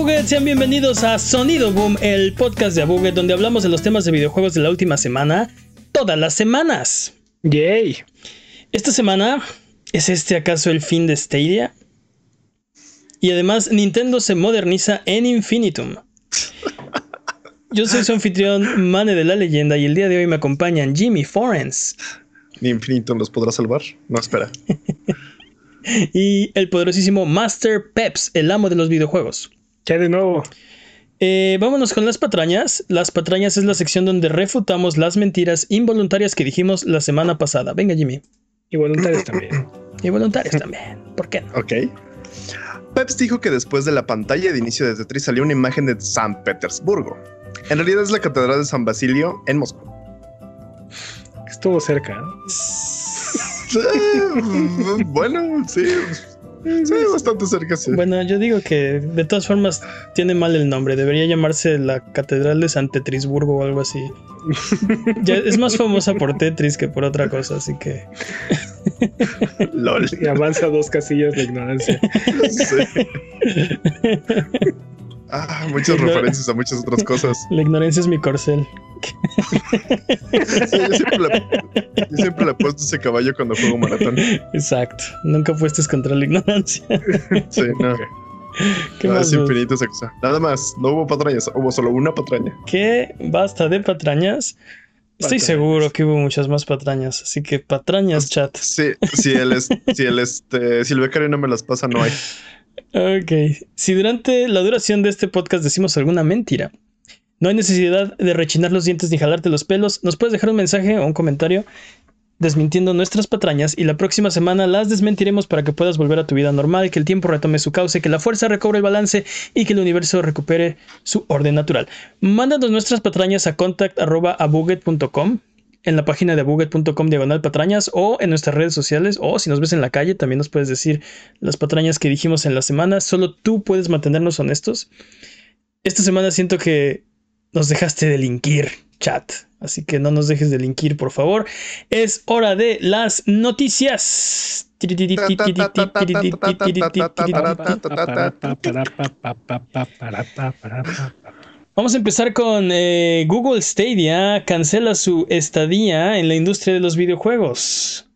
Abuget, sean bienvenidos a Sonido Boom, el podcast de Abuget donde hablamos de los temas de videojuegos de la última semana, todas las semanas. Yay. Esta semana, ¿es este acaso el fin de Stadia? Y además, Nintendo se moderniza en Infinitum. Yo soy su anfitrión, Mane de la Leyenda, y el día de hoy me acompañan Jimmy Forens. ¿Ni Infinitum los podrá salvar? No, espera. y el poderosísimo Master Peps, el amo de los videojuegos. ¿Qué de nuevo? Eh, vámonos con las patrañas. Las patrañas es la sección donde refutamos las mentiras involuntarias que dijimos la semana pasada. Venga, Jimmy. Y voluntarias también. Y voluntarias también. ¿Por qué no? Ok. Peps dijo que después de la pantalla de inicio de Tetris salió una imagen de San Petersburgo. En realidad es la Catedral de San Basilio en Moscú. Estuvo cerca. bueno, sí. Sí, bastante cerca, sí. Bueno, yo digo que de todas formas tiene mal el nombre. Debería llamarse la Catedral de San Tetrisburgo o algo así. Ya es más famosa por Tetris que por otra cosa, así que. LOL. Y avanza dos casillas de ignorancia. Sí. Ah, muchas referencias a muchas otras cosas. La ignorancia es mi corcel. yo, siempre le, he puesto ese caballo cuando juego maratón. Exacto. Nunca apuestes contra la ignorancia. sí, no. ¿Qué más es infinito esa cosa. Nada más, no hubo patrañas, hubo solo una patraña. ¿Qué? ¿Basta de patrañas? Estoy seguro que hubo muchas más patrañas, así que patrañas, chat. Sí, si el, si el, este, si el becario no me las pasa, no hay. Ok. Si durante la duración de este podcast decimos alguna mentira, no hay necesidad de rechinar los dientes ni jalarte los pelos. Nos puedes dejar un mensaje o un comentario desmintiendo nuestras patrañas y la próxima semana las desmentiremos para que puedas volver a tu vida normal, que el tiempo retome su cauce, que la fuerza recobre el balance y que el universo recupere su orden natural. Mándanos nuestras patrañas a contact.abuget.com en la página de buget.com diagonal patrañas o en nuestras redes sociales o si nos ves en la calle también nos puedes decir las patrañas que dijimos en la semana. Solo tú puedes mantenernos honestos. Esta semana siento que nos dejaste delinquir, chat. Así que no nos dejes delinquir, por favor. Es hora de las noticias. Vamos a empezar con eh, Google Stadia cancela su estadía en la industria de los videojuegos.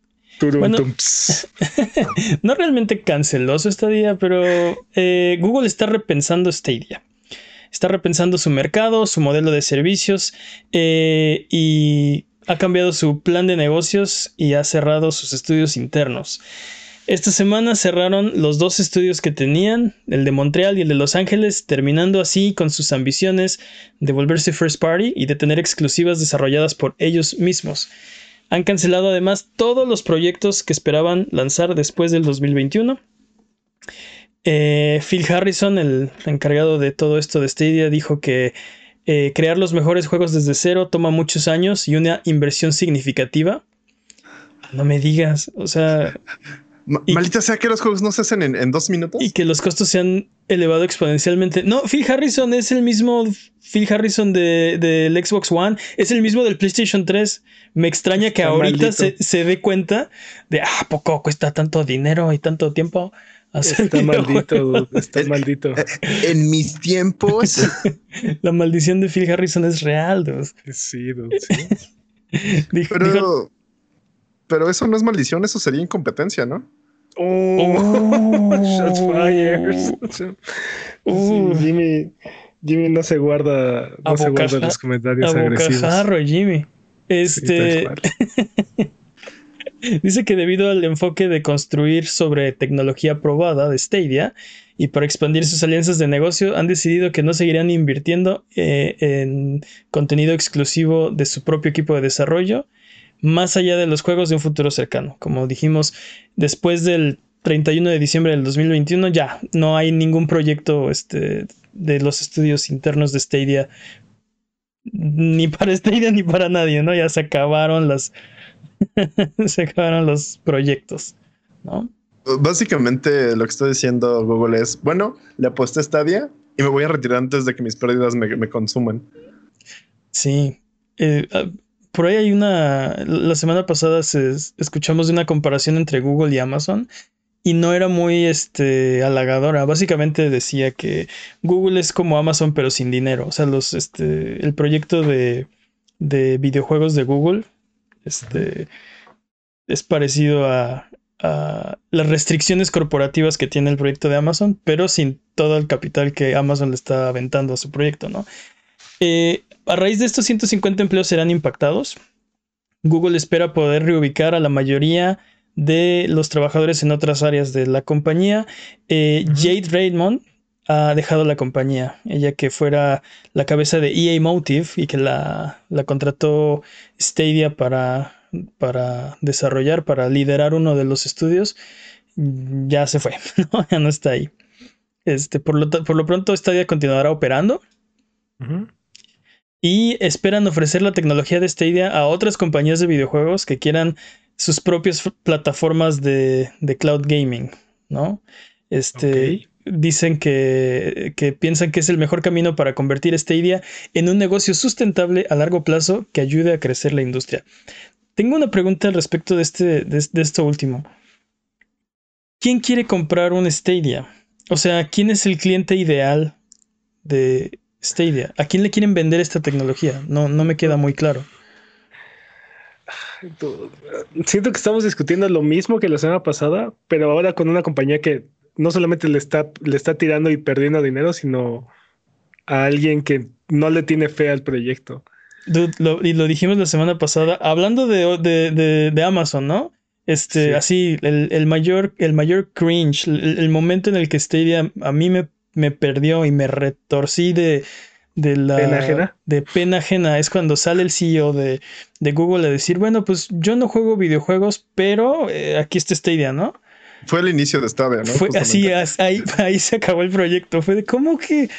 no realmente canceló su estadía, pero eh, Google está repensando Stadia. Está repensando su mercado, su modelo de servicios eh, y ha cambiado su plan de negocios y ha cerrado sus estudios internos. Esta semana cerraron los dos estudios que tenían, el de Montreal y el de Los Ángeles, terminando así con sus ambiciones de volverse first party y de tener exclusivas desarrolladas por ellos mismos. Han cancelado además todos los proyectos que esperaban lanzar después del 2021. Eh, Phil Harrison, el encargado de todo esto de Stadia, dijo que eh, crear los mejores juegos desde cero toma muchos años y una inversión significativa. No me digas, o sea, Maldita sea que los juegos no se hacen en, dos minutos. Y que los costos se han elevado exponencialmente. No, Phil Harrison es el mismo Phil Harrison del de, Xbox One, es el mismo del PlayStation 3. Me extraña que ahorita se, dé cuenta de, ah, poco cuesta tanto dinero y tanto tiempo. Está maldito, está maldito. Eh, en mis tiempos. La maldición de Phil Harrison es real, Sí, sí. Pero, pero eso no es maldición, eso sería incompetencia, ¿no? Oh, shots fired. Jimmy, Jimmy no se guarda, no se guarda los comentarios agresivos. Jimmy. Este. Dice que debido al enfoque de construir sobre tecnología probada de Stadia y para expandir sus alianzas de negocio, han decidido que no seguirán invirtiendo eh, en contenido exclusivo de su propio equipo de desarrollo más allá de los juegos de un futuro cercano. Como dijimos, después del 31 de diciembre del 2021 ya no hay ningún proyecto este, de los estudios internos de Stadia ni para Stadia ni para nadie, ¿no? Ya se acabaron las se acabaron los proyectos, ¿no? Básicamente lo que está diciendo Google es, bueno, le aposté a Stadia y me voy a retirar antes de que mis pérdidas me, consuman. Sí. Eh, ah, por ahí hay una. La semana pasada se, escuchamos de una comparación entre Google y Amazon. y no era muy este, halagadora. Básicamente decía que Google es como Amazon pero sin dinero. O sea, los, este, el proyecto de, de videojuegos de Google este, es parecido a, a, las restricciones corporativas que tiene el proyecto de Amazon, pero sin todo el capital que Amazon le está aventando a su proyecto, ¿no? Eh, a raíz de estos 150 empleos serán impactados. Google espera poder reubicar a la mayoría de los trabajadores en otras áreas de la compañía. Eh, Jade Raymond ha dejado la compañía, ella que fuera la cabeza de EA Motive y que la, la contrató Stadia para, para desarrollar, para liderar uno de los estudios, ya se fue, ya no está ahí. Este, por, lo, por lo pronto Stadia continuará operando. Y esperan ofrecer la tecnología de Stadia a otras compañías de videojuegos que quieran sus propias plataformas de, cloud gaming, ¿no? Este, Dicen que, que, piensan que es el mejor camino para convertir Stadia en un negocio sustentable a largo plazo que ayude a crecer la industria. Tengo una pregunta al respecto de, este, de, esto último. ¿Quién quiere comprar un Stadia? O sea, ¿quién es el cliente ideal de Stadia? ¿A quién le quieren vender esta tecnología? No, no me queda muy claro. Siento que estamos discutiendo lo mismo que la semana pasada, pero ahora con una compañía que no solamente le está, le está tirando y perdiendo dinero, sino a alguien que no le tiene fe al proyecto. y lo dijimos la semana pasada, hablando de, Amazon, ¿no? Este, así, el, mayor, el mayor cringe, el, momento en el que Stadia a mí me, me perdió y me retorcí de, de la pena ajena. de pena ajena es cuando sale el CEO de, de, Google a decir, bueno, pues yo no juego videojuegos, pero eh, aquí está Stadia, ¿no? Fue el inicio de Stadia, ¿no? Fue así, ahí, ahí se acabó el proyecto. Fue de cómo que,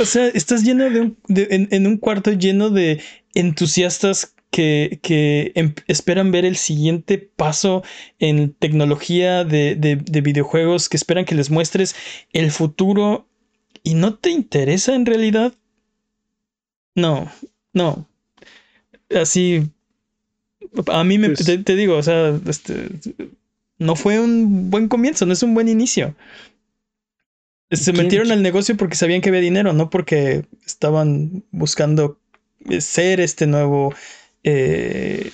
o sea, estás lleno de un, en, un cuarto lleno de entusiastas que, que em, esperan ver el siguiente paso en tecnología de, de videojuegos, que esperan que les muestres el futuro y no te interesa en realidad no, no. Así. A mí me, pues te, digo, o sea, este, no fue un buen comienzo, no es un buen inicio. Se metieron al negocio porque sabían que había dinero, no porque estaban buscando ser este nuevo. Eh,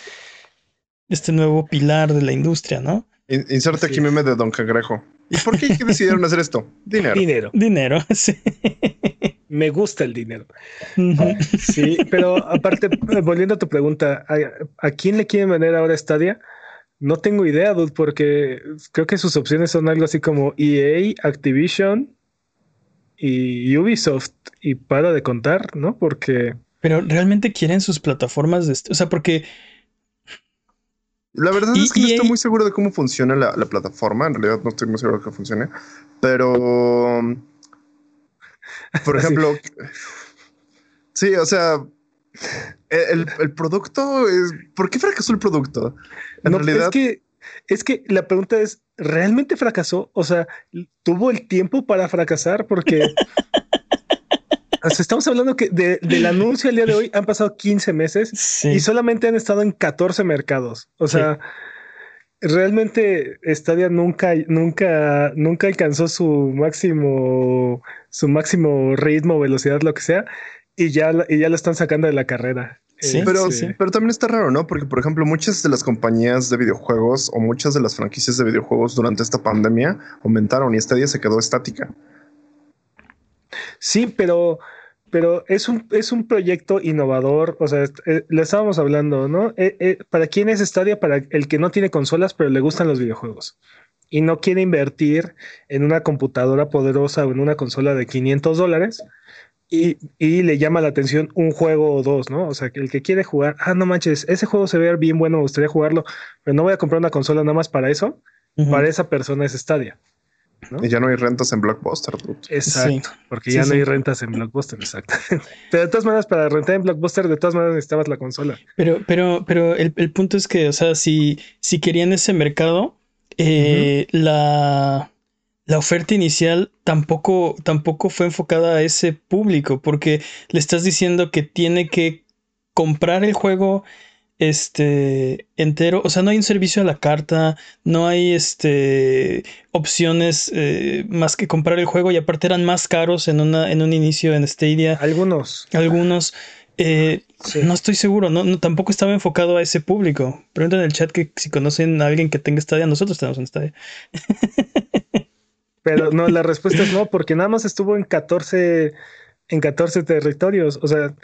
este nuevo pilar de la industria, ¿no? Inserta aquí meme de Don Cangrejo. ¿Y por qué decidieron hacer esto? Dinero. Dinero. Dinero, sí me gusta el dinero. Sí, pero aparte, volviendo a tu pregunta, ¿a, quién le quieren vender ahora Stadia? No tengo idea, dude, porque creo que sus opciones son algo así como EA, Activision y Ubisoft. Y para de contar, ¿no? Porque. Pero realmente quieren sus plataformas de. O sea, porque. La verdad es que no estoy muy seguro de cómo funciona la, la, plataforma. En realidad no estoy muy seguro de que funcione. Pero por ejemplo, sí, o sea, el, producto es. ¿Por qué fracasó el producto? En realidad. Es que, es que la pregunta es: ¿realmente fracasó? O sea, ¿tuvo el tiempo para fracasar? Porque. estamos hablando que del anuncio al día de hoy han pasado 15 meses y solamente han estado en 14 mercados. O sea, realmente Stadia nunca, nunca, nunca alcanzó su máximo, su máximo ritmo, velocidad, lo que sea, y ya, y ya lo están sacando de la carrera. Sí, pero, pero también está raro, ¿no? Porque, por ejemplo, muchas de las compañías de videojuegos o muchas de las franquicias de videojuegos durante esta pandemia aumentaron y Stadia se quedó estática. Sí, pero pero es un, es un proyecto innovador, o sea, eh, le estábamos hablando, ¿no? Eh, eh, ¿Para quién es Stadia? Para el que no tiene consolas, pero le gustan los videojuegos y no quiere invertir en una computadora poderosa o en una consola de 500 dólares y, le llama la atención un juego o dos, ¿no? O sea, que el que quiere jugar, ah, no manches, ese juego se ve bien bueno, me gustaría jugarlo, pero no voy a comprar una consola nada más para eso. Para esa persona es Stadia. Y ya no hay rentas en Blockbuster. Exacto, porque ya no hay rentas en Blockbuster, exacto. Pero de todas maneras, para rentar en Blockbuster, de todas maneras necesitabas la consola. Pero, pero, pero el, punto es que, o sea, si, si querían ese mercado, eh, la, la oferta inicial tampoco, tampoco fue enfocada a ese público, porque le estás diciendo que tiene que comprar el juego este entero, o sea, no hay un servicio a la carta, no hay este opciones eh, más que comprar el juego y aparte eran más caros en una en un inicio en Stadia. Algunos. Algunos. Eh, no estoy seguro, no, tampoco estaba enfocado a ese público. Pregunten en el chat que si conocen a alguien que tenga Stadia, nosotros tenemos un Stadia. Pero no, la respuesta es no, porque nada más estuvo en 14 en 14 territorios. O sea,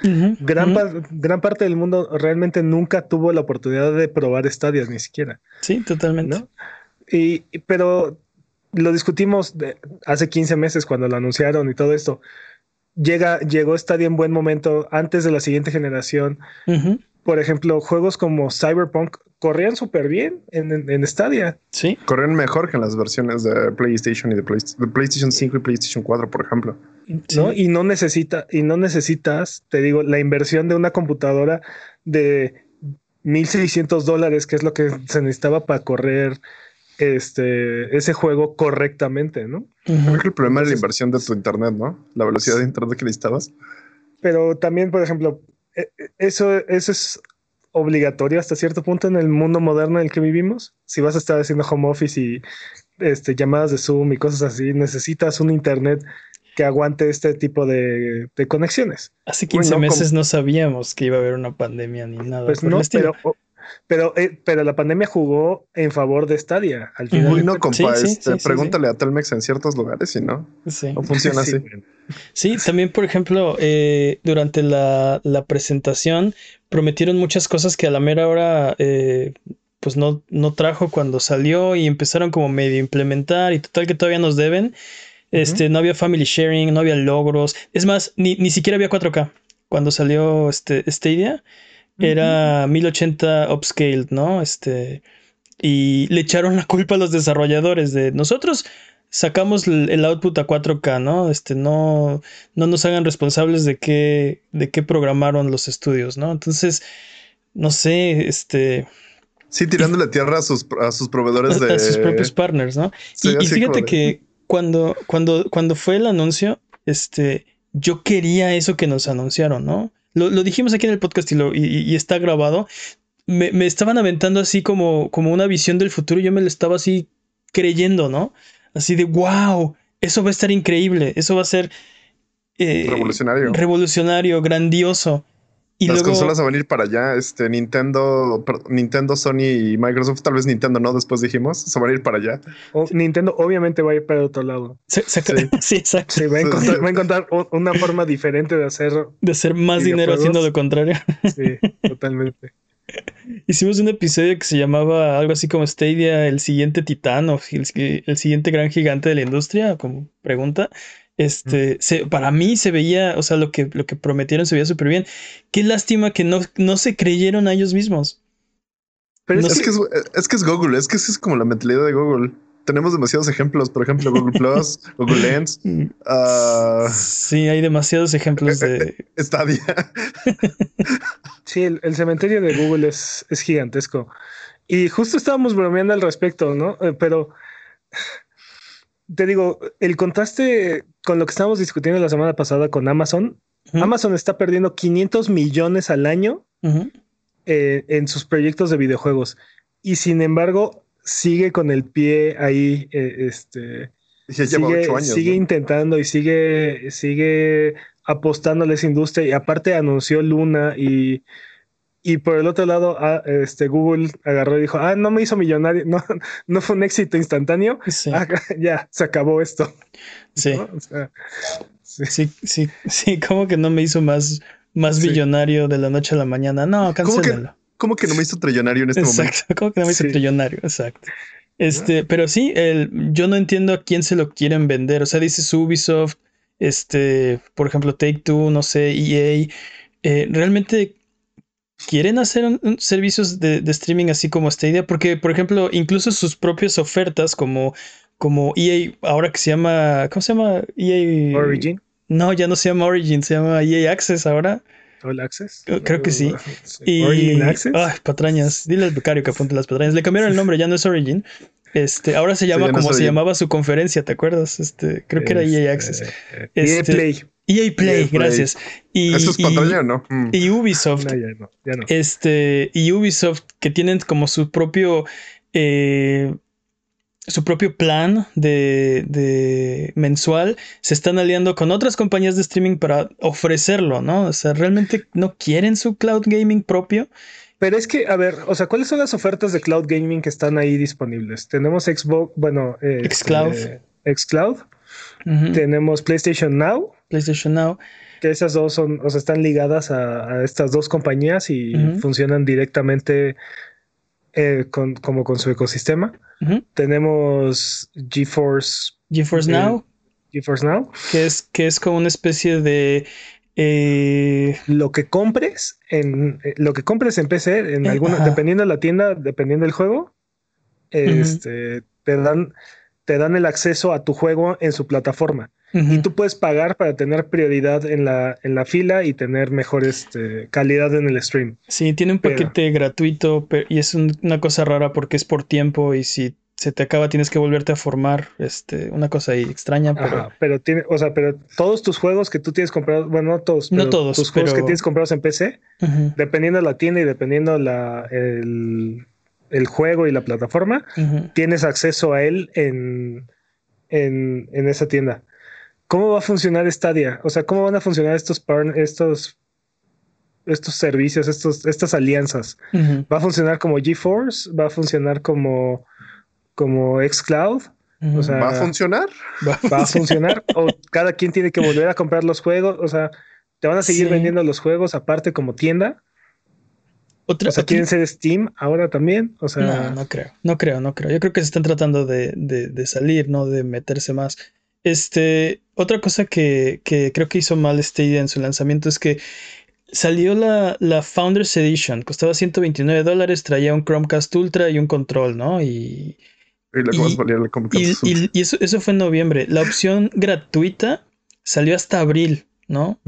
gran, gran parte del mundo realmente nunca tuvo la oportunidad de probar estadios, ni siquiera. Sí, totalmente. Y, pero lo discutimos hace 15 meses cuando lo anunciaron y todo esto. Llega, llegó Stadia en buen momento antes de la siguiente generación. Por ejemplo, juegos como Cyberpunk corrían súper bien en, en, Stadia. Sí. Corren mejor que en las versiones de PlayStation y de, PlayStation 5 y PlayStation 4, por ejemplo. ¿No? Y no necesita, y no necesitas, te digo, la inversión de una computadora de 1600 dólares, que es lo que se necesitaba para correr este, ese juego correctamente, ¿no? Creo que el problema es la inversión de tu internet, ¿no? La velocidad de internet que necesitabas. Pero también, por ejemplo, e, e, eso, eso es obligatorio hasta cierto punto en el mundo moderno en el que vivimos. Si vas a estar haciendo home office y este, llamadas de Zoom y cosas así, necesitas un internet que aguante este tipo de, conexiones. Hace 15 meses no sabíamos que iba a haber una pandemia ni nada. Pues no, pero, pero, eh, pero la pandemia jugó en favor de Stadia. Al final Uy, no, compa, este, pregúntale a Telmex en ciertos lugares y no. No funciona así. Sí, también, por ejemplo, eh, durante la, presentación prometieron muchas cosas que a la mera hora eh, pues no, no trajo cuando salió y empezaron como medio implementar y total que todavía nos deben. Este, no había family sharing, no había logros. Es más, ni, ni siquiera había 4K. Cuando salió este Stadia, era 1080 upscaled, ¿no? Este, y le echaron la culpa a los desarrolladores de nosotros sacamos el, output a 4K, ¿no? Este, no, no nos hagan responsables de qué, de qué programaron los estudios, ¿no? Entonces, no sé, este... Sí, tirándole tierra a sus, a sus proveedores de... A sus propios partners, ¿no? y, fíjate que cuando, cuando, cuando fue el anuncio, este, yo quería eso que nos anunciaron, ¿no? Lo, dijimos aquí en el podcast y, lo, y, está grabado. Me, estaban aventando así como, como una visión del futuro y yo me lo estaba así creyendo, ¿no? Así de, wow, eso va a estar increíble, eso va a ser... Eh, revolucionario. Revolucionario, grandioso. Las consolas a venir para allá, este Nintendo, Nintendo, Sony y Microsoft, tal vez Nintendo no, después dijimos, se van a ir para allá. Nintendo obviamente va a ir para otro lado. Sí, exacto. Sí, va, a encontrar, una forma diferente de hacer. De hacer más dinero haciendo lo contrario. Sí, totalmente. Hicimos un episodio que se llamaba algo así como Stadia, el siguiente titán o el, el siguiente gran gigante de la industria, como pregunta. Este, para mí se veía, o sea, lo que, lo que prometieron se veía súper bien. Qué lástima que no, no se creyeron a ellos mismos. Pero es, que es, que es Google, es que es como la mentalidad de Google. Tenemos demasiados ejemplos, por ejemplo, Google Plus, Google Lens. Uh, sí, hay demasiados ejemplos de eh, eh, Stadia. sí, el, el, cementerio de Google es, es gigantesco. Y justo estábamos bromeando al respecto, ¿no? Eh, pero te digo, el contraste con lo que estábamos discutiendo la semana pasada con Amazon, Amazon está perdiendo 500 millones al año eh, en sus proyectos de videojuegos. Y sin embargo sigue con el pie ahí, eh, este, sigue, intentando y sigue, sigue apostándole a esa industria. Y aparte anunció Luna y y por el otro lado, ah, este, Google agarró y dijo, ah, no me hizo millonario, no, no fue un éxito instantáneo. Ah, ya, se acabó esto. Sí. sí. sí. sí, como que no me hizo más, más billonario de la noche a la mañana. No, cancélalo. ¿Cómo que, no me hizo trillonario en este momento? Exacto, ¿cómo que no me hizo trillonario? Exacto. Este, pero sí, el, yo no entiendo a quién se lo quieren vender. O sea, dice Ubisoft, este, por ejemplo, Take Two, no sé, EA. Eh, realmente quieren hacer servicios de, streaming así como Stadia, porque, por ejemplo, incluso sus propias ofertas como, como EA, ahora que se llama, ¿cómo se llama? EA Origin. No, ya no se llama Origin, se llama EA Access ahora. All Access. Creo que sí. Y, Origin Access. Ay, patrañas. Dile al becario que apunte las patrañas. Le cambiaron el nombre, ya no es Origin. Este, ahora se llama como se llamaba su conferencia, ¿te acuerdas? Este, creo que era EA Access. EA este, Play. EA Play, gracias. Y, Eso es pantalla, ¿no? Mm. Y Ubisoft. No, ya no, ya no. Este, y Ubisoft, que tienen como su propio. Eh, su propio plan de, de, mensual, se están aliando con otras compañías de streaming para ofrecerlo, ¿no? O sea, realmente no quieren su cloud gaming propio. Pero es que, a ver, o sea, ¿cuáles son las ofertas de cloud gaming que están ahí disponibles? Tenemos Xbox, bueno, eh, Xcloud. Xcloud. Tenemos PlayStation Now. PlayStation Now. Que esas dos son, o sea, están ligadas a, estas dos compañías y funcionan directamente eh, con, como con su ecosistema. Tenemos GeForce. GeForce Now. GeForce Now. Que es, que es como una especie de. Eh, lo que compres en eh, lo que compres en PC, en alguna, dependiendo de la tienda, dependiendo del juego, este, te dan, te dan el acceso a tu juego en su plataforma. Y tú puedes pagar para tener prioridad en la, en la fila y tener mejor este, calidad en el stream. Sí, tiene un paquete gratuito y es una cosa rara porque es por tiempo y si se te acaba tienes que volverte a formar. Este, una cosa ahí extraña, pero... pero tiene, o sea, pero todos tus juegos que tú tienes comprados, bueno, no todos, no todos, tus juegos que tienes comprados en PC, dependiendo de la tienda y dependiendo la, el, el juego y la plataforma, tienes acceso a él en, en, en esa tienda. ¿Cómo va a funcionar Stadia? O sea, ¿cómo van a funcionar estos, estos, estos servicios, estos, estas alianzas? ¿Va a funcionar como GeForce? ¿Va a funcionar como, como xCloud? ¿Va a funcionar? ¿Va, a funcionar? ¿O cada quien tiene que volver a comprar los juegos? O sea, ¿te van a seguir vendiendo los juegos aparte como tienda? Otra, o sea, ¿quieren ser Steam ahora también? O sea... No, no creo, no creo, no creo. Yo creo que se están tratando de, de salir, ¿no? De meterse más. Este, otra cosa que, creo que hizo mal Stadia en su lanzamiento es que salió la, la Founders Edition, costaba 129 dólares, traía un Chromecast Ultra y un control, ¿no? Y, y, eso, eso, fue en noviembre. La opción gratuita salió hasta abril, ¿no?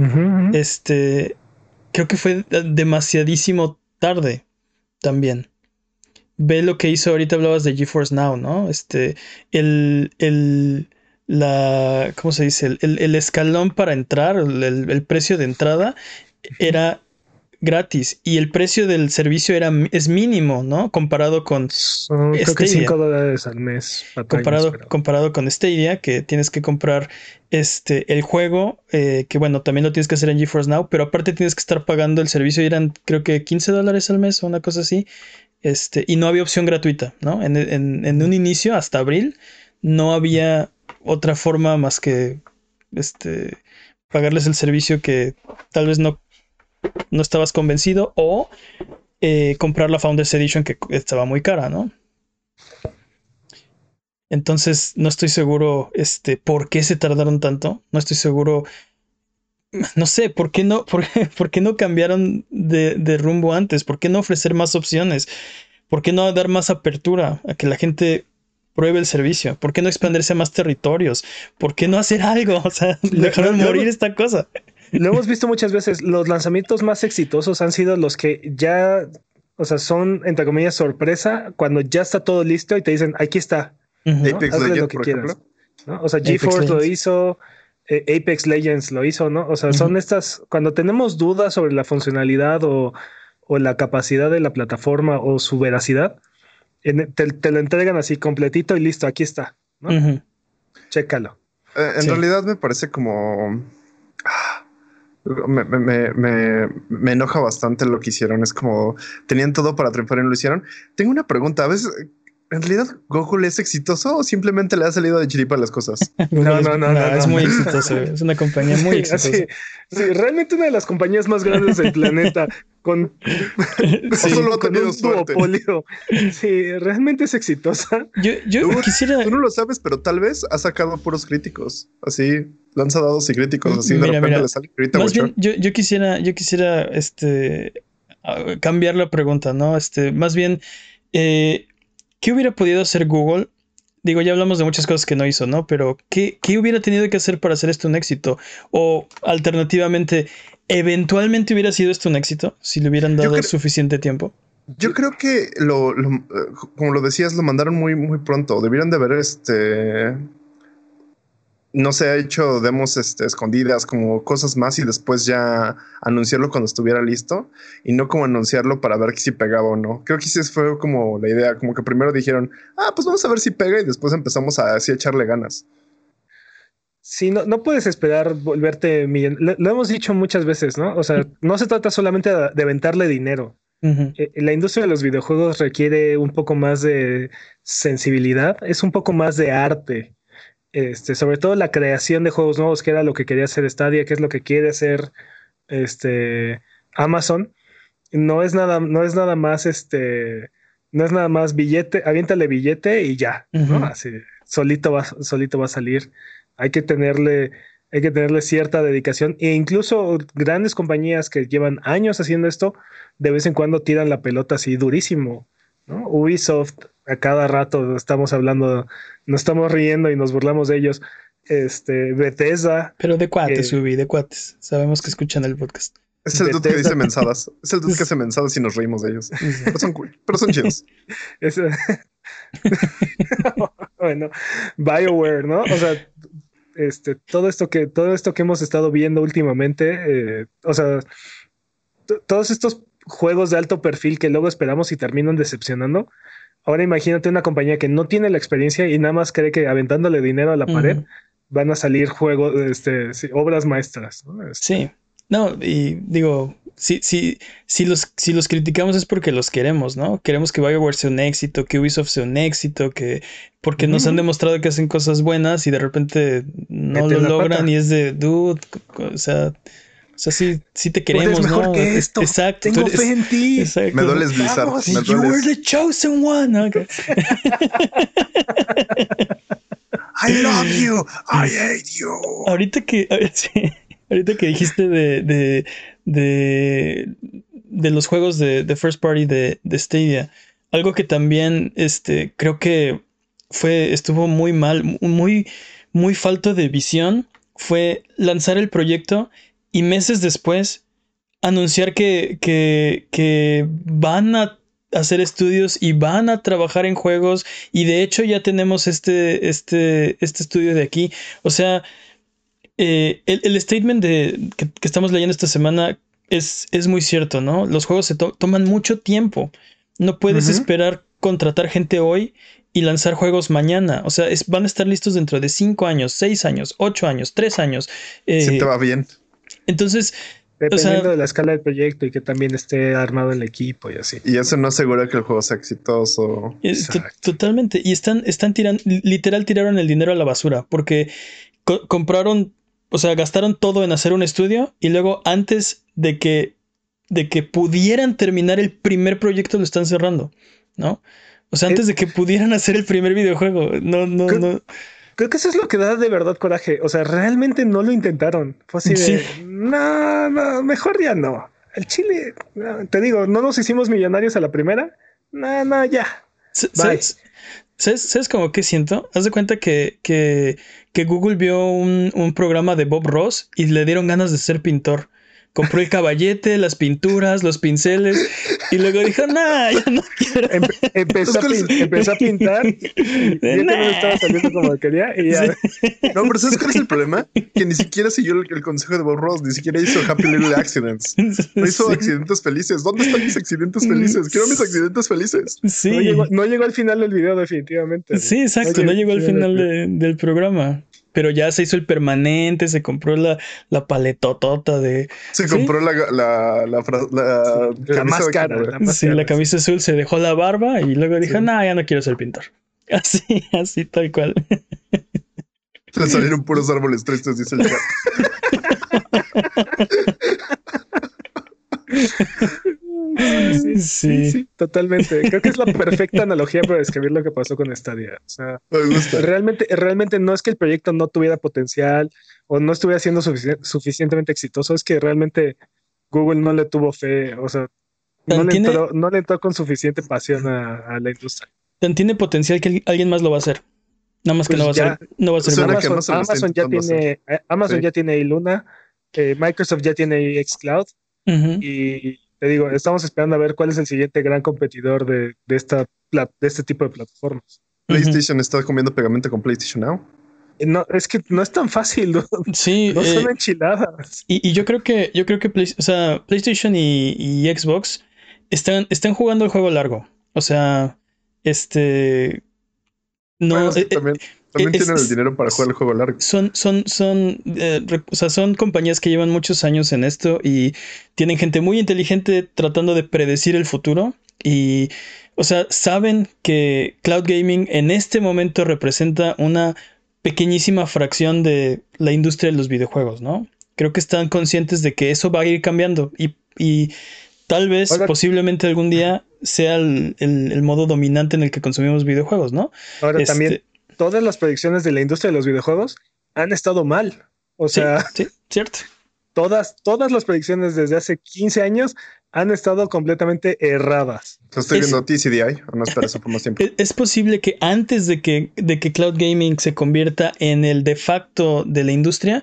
Este, creo que fue demasiadísimo tarde también. Ve lo que hizo, ahorita hablabas de GeForce Now, ¿no? Este, el, el la, ¿cómo se dice? El, escalón para entrar, el, precio de entrada era gratis y el precio del servicio era, es mínimo, ¿no? Comparado con Son, creo que 5 dólares al mes. Comparado, comparado con Stadia, que tienes que comprar este, el juego, eh, que bueno, también lo tienes que hacer en GeForce Now, pero aparte tienes que estar pagando el servicio, y eran creo que 15 dólares al mes o una cosa así, este, y no había opción gratuita, ¿no? En, en un inicio, hasta abril, no había otra forma más que este pagarles el servicio que tal vez no, no estabas convencido o eh, comprar la Founders Edition que estaba muy cara, ¿no? Entonces no estoy seguro este, por qué se tardaron tanto. No estoy seguro. No sé, ¿por qué no, por, qué no cambiaron de, de, rumbo antes? ¿Por qué no ofrecer más opciones? ¿Por qué no dar más apertura a que la gente pruebe el servicio? ¿Por qué no expandirse a más territorios? ¿Por qué no hacer algo? O sea, dejar morir esta cosa. Lo hemos visto muchas veces. Los lanzamientos más exitosos han sido los que ya, o sea, son entre comillas sorpresa cuando ya está todo listo y te dicen aquí está. Apex Legends, lo que quieras. O sea, GeForce lo hizo, eh, Apex Legends lo hizo, ¿no? O sea, son estas cuando tenemos dudas sobre la funcionalidad o, o la capacidad de la plataforma o su veracidad te, lo entregan así completito y listo, aquí está. ¿no? Chécalo. Eh, en realidad me parece como... Me, me, me, me, enoja bastante lo que hicieron. Es como tenían todo para triunfar y no lo hicieron. Tengo una pregunta. A veces ¿En realidad Google es exitoso o simplemente le ha salido de chiripa las cosas? no, no, no, no, es muy exitoso. Es una compañía muy exitosa. Sí, sí, realmente una de las compañías más grandes del planeta con, sí, solo con un duopolio. Sí, realmente es exitosa. Yo, yo quisiera. Tú no lo sabes, pero tal vez ha sacado puros críticos. Así, lanzadados y críticos. Así de repente le sale Más bien, yo, yo quisiera, yo quisiera este cambiar la pregunta, ¿no? Este, más bien. Eh, ¿Qué hubiera podido hacer Google? Digo, ya hablamos de muchas cosas que no hizo, ¿no? Pero ¿qué, hubiera tenido que hacer para hacer esto un éxito? O alternativamente, ¿eventualmente hubiera sido esto un éxito si le hubieran dado suficiente tiempo? Yo creo que lo, como lo decías, lo mandaron muy, muy pronto. Debieron de haber este. No se ha hecho demos este, escondidas, como cosas más, y después ya anunciarlo cuando estuviera listo, y no como anunciarlo para ver si pegaba o no. Creo que sí fue como la idea, como que primero dijeron, ah, pues vamos a ver si pega, y después empezamos a así echarle ganas. Sí, no, no puedes esperar volverte millon... Lo, hemos dicho muchas veces, ¿no? O sea, no se trata solamente de aventarle dinero. Eh, la industria de los videojuegos requiere un poco más de sensibilidad, es un poco más de arte. Este, sobre todo la creación de juegos nuevos, que era lo que quería hacer Stadia, que es lo que quiere hacer este, Amazon. No es nada, no es nada más este, no es nada más billete, aviéntale billete y ya, ¿no? Así, solito va, solito va a salir. Hay que tenerle, hay que tenerle cierta dedicación e incluso grandes compañías que llevan años haciendo esto, de vez en cuando tiran la pelota así durísimo. ¿No? Ubisoft, a cada rato estamos hablando, nos estamos riendo y nos burlamos de ellos. Este, Bethesda. Pero de cuates, Ubi, de cuates. Sabemos que escuchan el podcast. Es el dude que dice mensadas. Es el dude que hace mensadas y nos reímos de ellos. Pero son cool, pero son chidos. bueno, BioWare, ¿no? O sea, este, todo esto que, todo esto que hemos estado viendo últimamente, eh, o sea, todos estos juegos de alto perfil que luego esperamos y terminan decepcionando. Ahora imagínate una compañía que no tiene la experiencia y nada más cree que aventándole dinero a la pared van a salir juegos, este, obras maestras. Este. Sí, no, y digo, si, si, si, los, si los criticamos es porque los queremos, ¿no? Queremos que BioWare sea un éxito, que Ubisoft sea un éxito, que porque nos han demostrado que hacen cosas buenas y de repente no lo logran y es de, dude, o sea, sea, sí, sí te queremos, mejor ¿no? que esto. Exacto. Tengo fe en ti. Exacto. Me dueles Blizzard. Me dueles. You were the chosen one. Okay. I love you. I hate you. Ahorita que, sí, ahorita que dijiste de, de, de, de los juegos de, de, First Party de, de Stadia, algo que también este, creo que fue, estuvo muy mal, muy, muy falto de visión, fue lanzar el proyecto y meses después anunciar que, que, que van a hacer estudios y van a trabajar en juegos y de hecho ya tenemos este, este, este estudio de aquí. O sea, eh, el, statement de, que, estamos leyendo esta semana es, es muy cierto, ¿no? Los juegos se toman mucho tiempo. No puedes esperar contratar gente hoy y lanzar juegos mañana. O sea, van a estar listos dentro de 5 años, 6 años, 8 años, 3 años. Eh, te va bien. Entonces. Dependiendo de la escala del proyecto y que también esté armado el equipo y así. Y eso no asegura que el juego sea exitoso. Totalmente. Y están, están tirando, literal tiraron el dinero a la basura porque compraron, o sea, gastaron todo en hacer un estudio y luego antes de que, de que pudieran terminar el primer proyecto lo están cerrando, ¿no? O sea, antes de que pudieran hacer el primer videojuego. No, no, no. Creo que eso es lo que da de verdad coraje. O sea, realmente no lo intentaron. Fue así de, no, no, mejor ya no. El Chile, te digo, no nos hicimos millonarios a la primera. No, no, ya. ¿Sabes, ¿Sabes, cómo que siento? Haz de cuenta que, que, que Google vio un, un, programa de Bob Ross y le dieron ganas de ser pintor compró el caballete, las pinturas, los pinceles y luego dijo, no, ya no quiero. empezó, a pintar y que no estaba saliendo como quería y ya. No, pero ¿sabes cuál es el problema? Que ni siquiera siguió el, consejo de Bob Ross, ni siquiera hizo Happy Little Accidents. No hizo accidentes felices. ¿Dónde están mis accidentes felices? Quiero mis accidentes felices. Sí. No llegó, al final del video, definitivamente. Sí, exacto. No llegó, al final del programa pero ya se hizo el permanente, se compró la, la paletotota de. Se compró la, la, la, la, máscara. sí, la camisa azul, se dejó la barba y luego dijo, no, ya no quiero ser pintor. Así, así, tal cual. Se salieron puros árboles tristes, dice el chat. Sí, sí, sí, totalmente. Creo que es la perfecta analogía para describir lo que pasó con Stadia. O sea, realmente, realmente no es que el proyecto no tuviera potencial o no estuviera siendo suficientemente exitoso, es que realmente Google no le tuvo fe, o sea, no le, entró, no le, entró, con suficiente pasión a, la industria. tiene potencial que alguien más lo va a hacer. Nada más que no, va a ser, no va a ser. Amazon, ya tiene, eh, Amazon ya tiene Iluna, eh, Microsoft ya tiene Xcloud y te digo, estamos esperando a ver cuál es el siguiente gran competidor de, esta, de este tipo de plataformas. PlayStation está comiendo pegamento con PlayStation Now. No, es que no es tan fácil. ¿no? Sí. No son eh, enchiladas. Y, yo creo que, yo creo que PlayStation y, Xbox están, están jugando el juego largo. O sea, este. No. Eh, también, también tienen el dinero para jugar el juego largo. Son, son, son, eh, o sea, son compañías que llevan muchos años en esto y tienen gente muy inteligente tratando de predecir el futuro. Y, o sea, saben que cloud gaming en este momento representa una pequeñísima fracción de la industria de los videojuegos, ¿no? Creo que están conscientes de que eso va a ir cambiando y, tal vez, posiblemente algún día sea el, modo dominante en el que consumimos videojuegos, ¿no? Ahora también este todas las predicciones de la industria de los videojuegos han estado mal. O sea, sí, cierto. Todas, todas las predicciones desde hace 15 años han estado completamente erradas. Estoy viendo TCDI, no espera eso por más tiempo. Es posible que antes de que, de que cloud gaming se convierta en el de facto de la industria,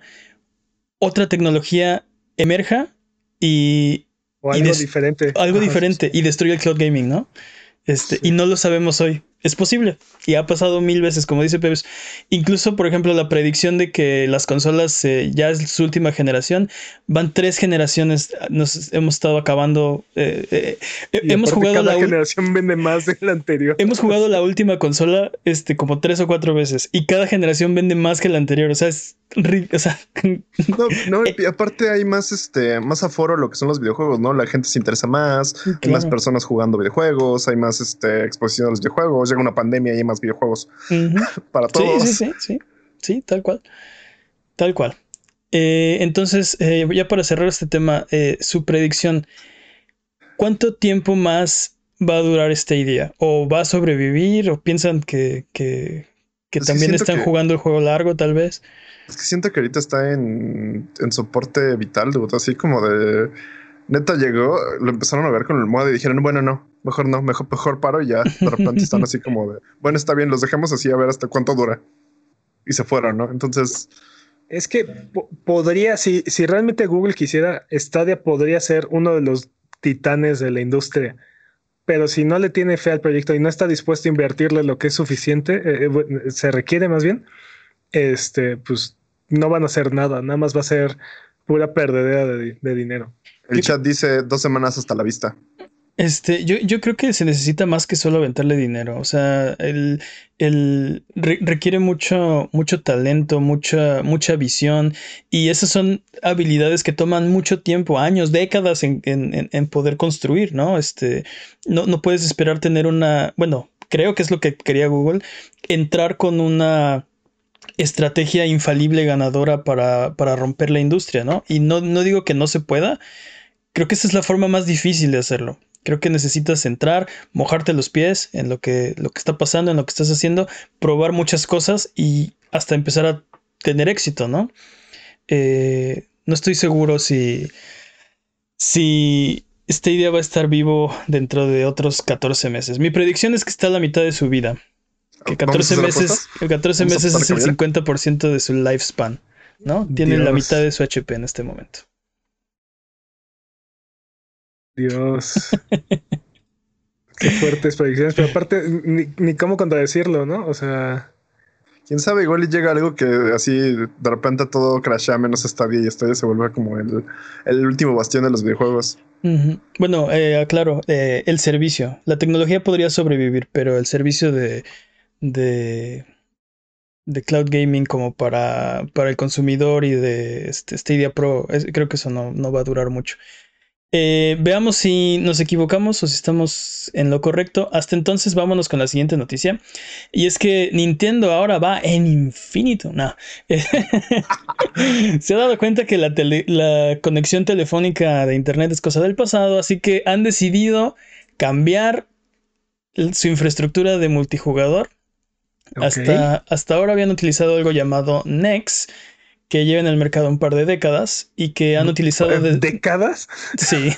otra tecnología emerja y. O algo diferente. Algo diferente y destruya el cloud gaming, ¿no? Este, Y no lo sabemos hoy. Es posible. Y ha pasado mil veces, como dice Pepe. Incluso, por ejemplo, la predicción de que las consolas eh, ya es su última generación. Van tres generaciones. Nos hemos estado acabando. Eh, eh, hemos jugado cada la generación vende más de la anterior. Hemos jugado la última consola este, como tres o cuatro veces. Y cada generación vende más que la anterior. O sea, es. O sea, no, no, aparte hay más, este, más aforo lo que son los videojuegos, ¿no? La gente se interesa más, hay más personas jugando videojuegos, hay más este, exposición a los videojuegos una pandemia y hay más videojuegos para todos. Sí, sí, sí, sí, tal cual. Tal cual. Eh, entonces, eh, ya para cerrar este tema, eh, su predicción, ¿cuánto tiempo más va a durar esta idea? ¿O va a sobrevivir? ¿O piensan que, que, también están jugando el juego largo, tal vez? Es que siento que ahorita está en, en soporte vital, así como de neta llegó, lo empezaron a ver con el modo y dijeron, bueno, no, mejor no, mejor, mejor paro y ya de repente están así como de, bueno, está bien, los dejemos así a ver hasta cuánto dura. Y se fueron, ¿no? Entonces... Es que podría, si, si realmente Google quisiera, Stadia podría ser uno de los titanes de la industria. Pero si no le tiene fe al proyecto y no está dispuesto a invertirle lo que es suficiente, eh, eh, se requiere más bien, este, pues no van a hacer nada, nada más va a ser pura perdedera de dinero. El chat dice dos semanas hasta la vista. Este, yo, yo creo que se necesita más que solo aventarle dinero. O sea, el, el requiere mucho, mucho talento, mucha, mucha visión. Y esas son habilidades que toman mucho tiempo, años, décadas en, en, en poder construir, ¿no? Este, no, no puedes esperar tener una. Bueno, creo que es lo que quería Google. Entrar con una estrategia infalible ganadora para, para romper la industria, ¿no? Y no, no digo que no se pueda Creo que esa es la forma más difícil de hacerlo. Creo que necesitas entrar, mojarte los pies en lo que, lo que está pasando, en lo que estás haciendo, probar muchas cosas y hasta empezar a tener éxito, ¿no? Eh, no estoy seguro si, si esta idea va a estar vivo dentro de otros 14 meses. Mi predicción es que está a la mitad de su vida. Que 14 meses, 14 meses es el 50% de su lifespan, ¿no? Tiene la mitad de su HP en este momento. Dios. Qué fuertes predicciones, pero aparte, ni, cómo contradecirlo, ¿no? O sea. Quién sabe, igual y llega algo que así de repente todo crashea menos estadia y esto se vuelve como el, el, último bastión de los videojuegos. Bueno, eh, claro, eh, el servicio. La tecnología podría sobrevivir, pero el servicio de, de, de cloud gaming como para, para el consumidor y de este, Stadia Pro, creo que eso no, no va a durar mucho. Eh, veamos si nos equivocamos o si estamos en lo correcto. Hasta entonces, vámonos con la siguiente noticia. Y es que Nintendo ahora va en infinito. No. Se ha dado cuenta que la, la, conexión telefónica de Internet es cosa del pasado, así que han decidido cambiar su infraestructura de multijugador. Hasta, hasta ahora habían utilizado algo llamado Nex que llevan el mercado un par de décadas y que han utilizado... ¿Décadas? Sí.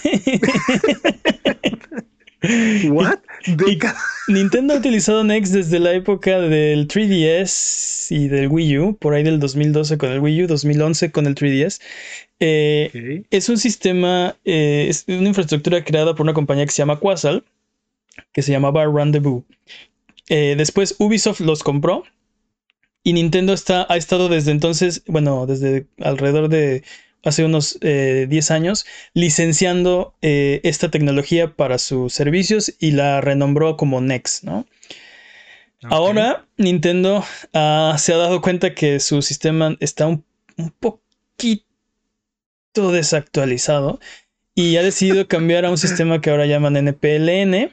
¿What? Nintendo ha utilizado Next desde la época del 3DS y del Wii U, por ahí del 2012 con el Wii U, 2011 con el 3DS. Eh, es un sistema, eh, es una infraestructura creada por una compañía que se llama Quasal, que se llamaba Rendezvous. Eh, después Ubisoft los compró y Nintendo está, ha estado desde entonces, bueno, desde alrededor de hace unos 10 eh, años, licenciando eh, esta tecnología para sus servicios y la renombró como Next, ¿no? Ahora Nintendo ah, se ha dado cuenta que su sistema está un, poquito desactualizado y ha decidido cambiar a un sistema que ahora llaman NPLN.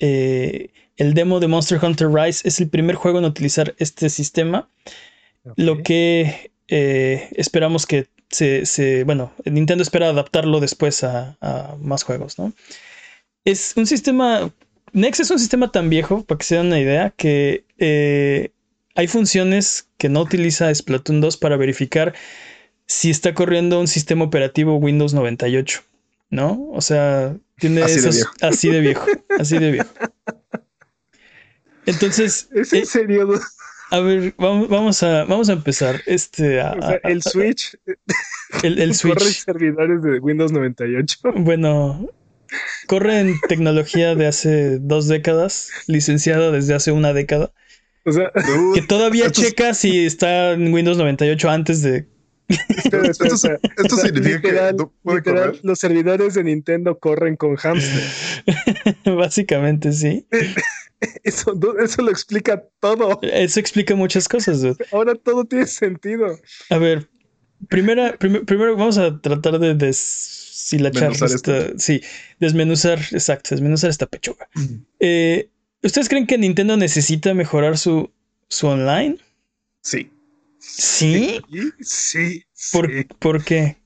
Eh, el demo de Monster Hunter Rise es el primer juego en utilizar este sistema, lo que esperamos que se, bueno, Nintendo espera adaptarlo después a, más juegos, ¿no? Es un sistema, Next es un sistema tan viejo, para que se den una idea, que eh, hay funciones que no utiliza Splatoon 2 para verificar si está corriendo un sistema operativo Windows 98, ¿no? O sea, tiene así de viejo. así de viejo, así de viejo. Entonces, ¿es en eh, serio? A ver, vamos, a, vamos a empezar. Este, el Switch. El, Switch. Corre servidores de Windows 98. Bueno, corre en tecnología de hace dos décadas, licenciada desde hace una década. O sea, que todavía checa si está en Windows 98 antes de. esto, significa que los servidores de Nintendo corren con hamster. Básicamente, sí. Eso, eso lo explica todo. Eso explica muchas cosas. Ahora todo tiene sentido. A ver, primera, primero vamos a tratar de deshilachar esta, sí, desmenuzar, exacto, desmenuzar esta pechuga. Eh, ¿Ustedes creen que Nintendo necesita mejorar su, su online? Sí. ¿Sí? Sí. ¿Por, ¿Por qué?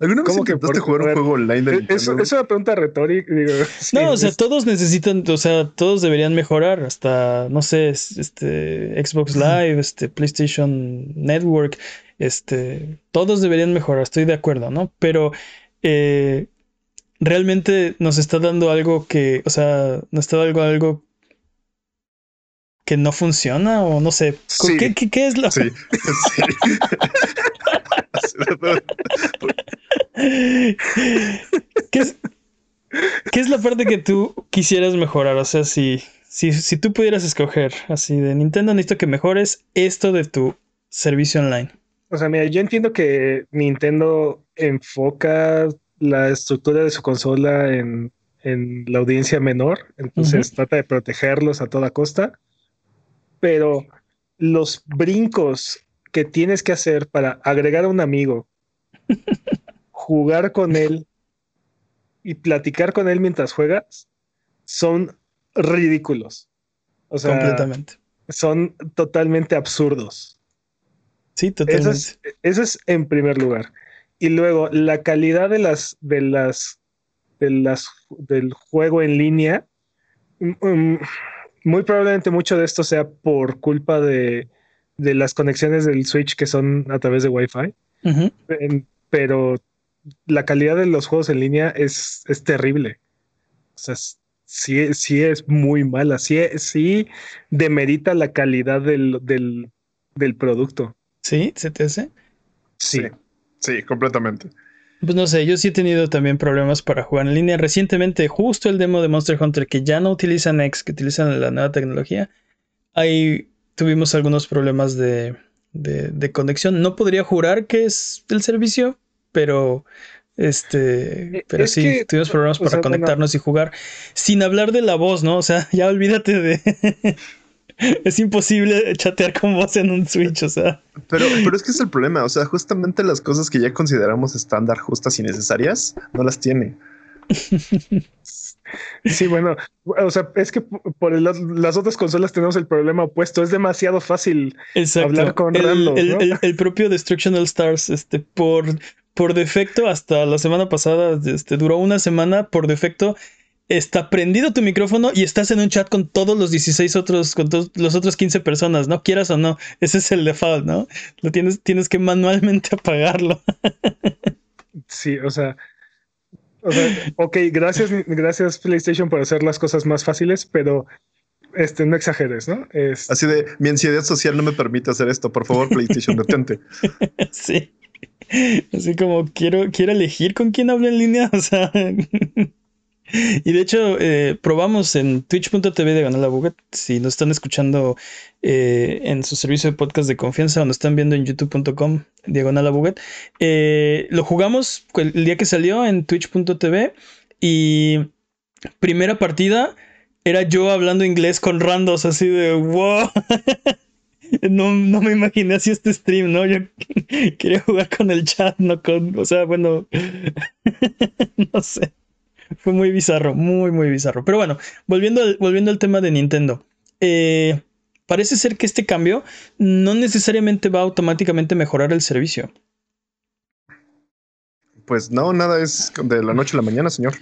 ¿Alguna vez intentaste jugar un juego online de Nintendo? Es, es una pregunta retórica. no, o sea, todos necesitan, o sea, todos deberían mejorar. Hasta, no sé, este Xbox Live, este PlayStation Network, este, todos deberían mejorar, estoy de acuerdo, ¿no? Pero eh, realmente nos está dando algo que, o sea, nos está dando algo que no funciona o no sé. ¿Qué, qué, es lo? Sí. sí. ¿Qué es, ¿Qué es la parte que tú quisieras mejorar? O sea, si, si, si tú pudieras escoger así de Nintendo, necesito que mejores esto de tu servicio online. O sea, mira, yo entiendo que Nintendo enfoca la estructura de su consola en, en la audiencia menor, entonces trata de protegerlos a toda costa, pero los brincos que tienes que hacer para agregar a un amigo, jugar con él y platicar con él mientras juegas son ridículos. O sea, completamente. Son totalmente absurdos. Sí, totalmente. Eso es, en primer lugar. Y luego, la calidad de las, de las, de las, del juego en línea, mm, mm, muy probablemente mucho de esto sea por culpa de, de las conexiones del Switch que son a través de Wi-Fi. Pero la calidad de los juegos en línea es, es terrible. O sea, sí, sí es muy mala. Sí, sí demerita la calidad del, del, producto. ¿Sí? ¿Se te hace? Sí. sí. completamente. Pues no sé, yo sí he tenido también problemas para jugar en línea. Recientemente, justo el demo de Monster Hunter, que ya no utilizan X, que utilizan la nueva tecnología, ahí tuvimos algunos problemas de, de conexión. No podría jurar que es el servicio, pero este, e, pero sí, tuvimos problemas para conectarnos y jugar sin hablar de la voz, ¿no? O sea, ya olvídate de es imposible chatear con voz en un Switch, o sea. Pero, pero es que es el problema, o sea, justamente las cosas que ya consideramos estándar, justas y necesarias, no las tiene. Sí, bueno, o sea, es que por las otras consolas tenemos el problema opuesto. Es demasiado fácil hablar con el, el, propio Destructional Stars, este, por por defecto, hasta la semana pasada, este, duró una semana, por defecto, está prendido tu micrófono y estás en un chat con todos los 16 otros, con todos los otros 15 personas, ¿no? Quieras o no, ese es el default, ¿no? Lo tienes, tienes que manualmente apagarlo. sí, o sea, O sea, ok, gracias, gracias PlayStation por hacer las cosas más fáciles, pero este, no exageres, ¿no? Es... Así de, mi ansiedad social no me permite hacer esto. Por favor, PlayStation, detente. sí. Así como quiero, quiero elegir con quién hablo en línea. O sea. Y de hecho, eh, probamos en twitch.tv de Ganala Buget. Si nos están escuchando eh, en su servicio de podcast de confianza o nos están viendo en youtube.com diagonal Buget, eh, lo jugamos el día que salió en twitch.tv y primera partida era yo hablando inglés con randos así de wow. No, no, me imaginé así este stream, ¿no? Yo quería jugar con el chat, no con. O sea, bueno. no sé. Fue muy bizarro, muy, muy bizarro. Pero bueno, volviendo al, volviendo al tema de Nintendo. Eh, parece ser que este cambio no necesariamente va a automáticamente mejorar el servicio. Pues no, nada es de la noche a la mañana, señor.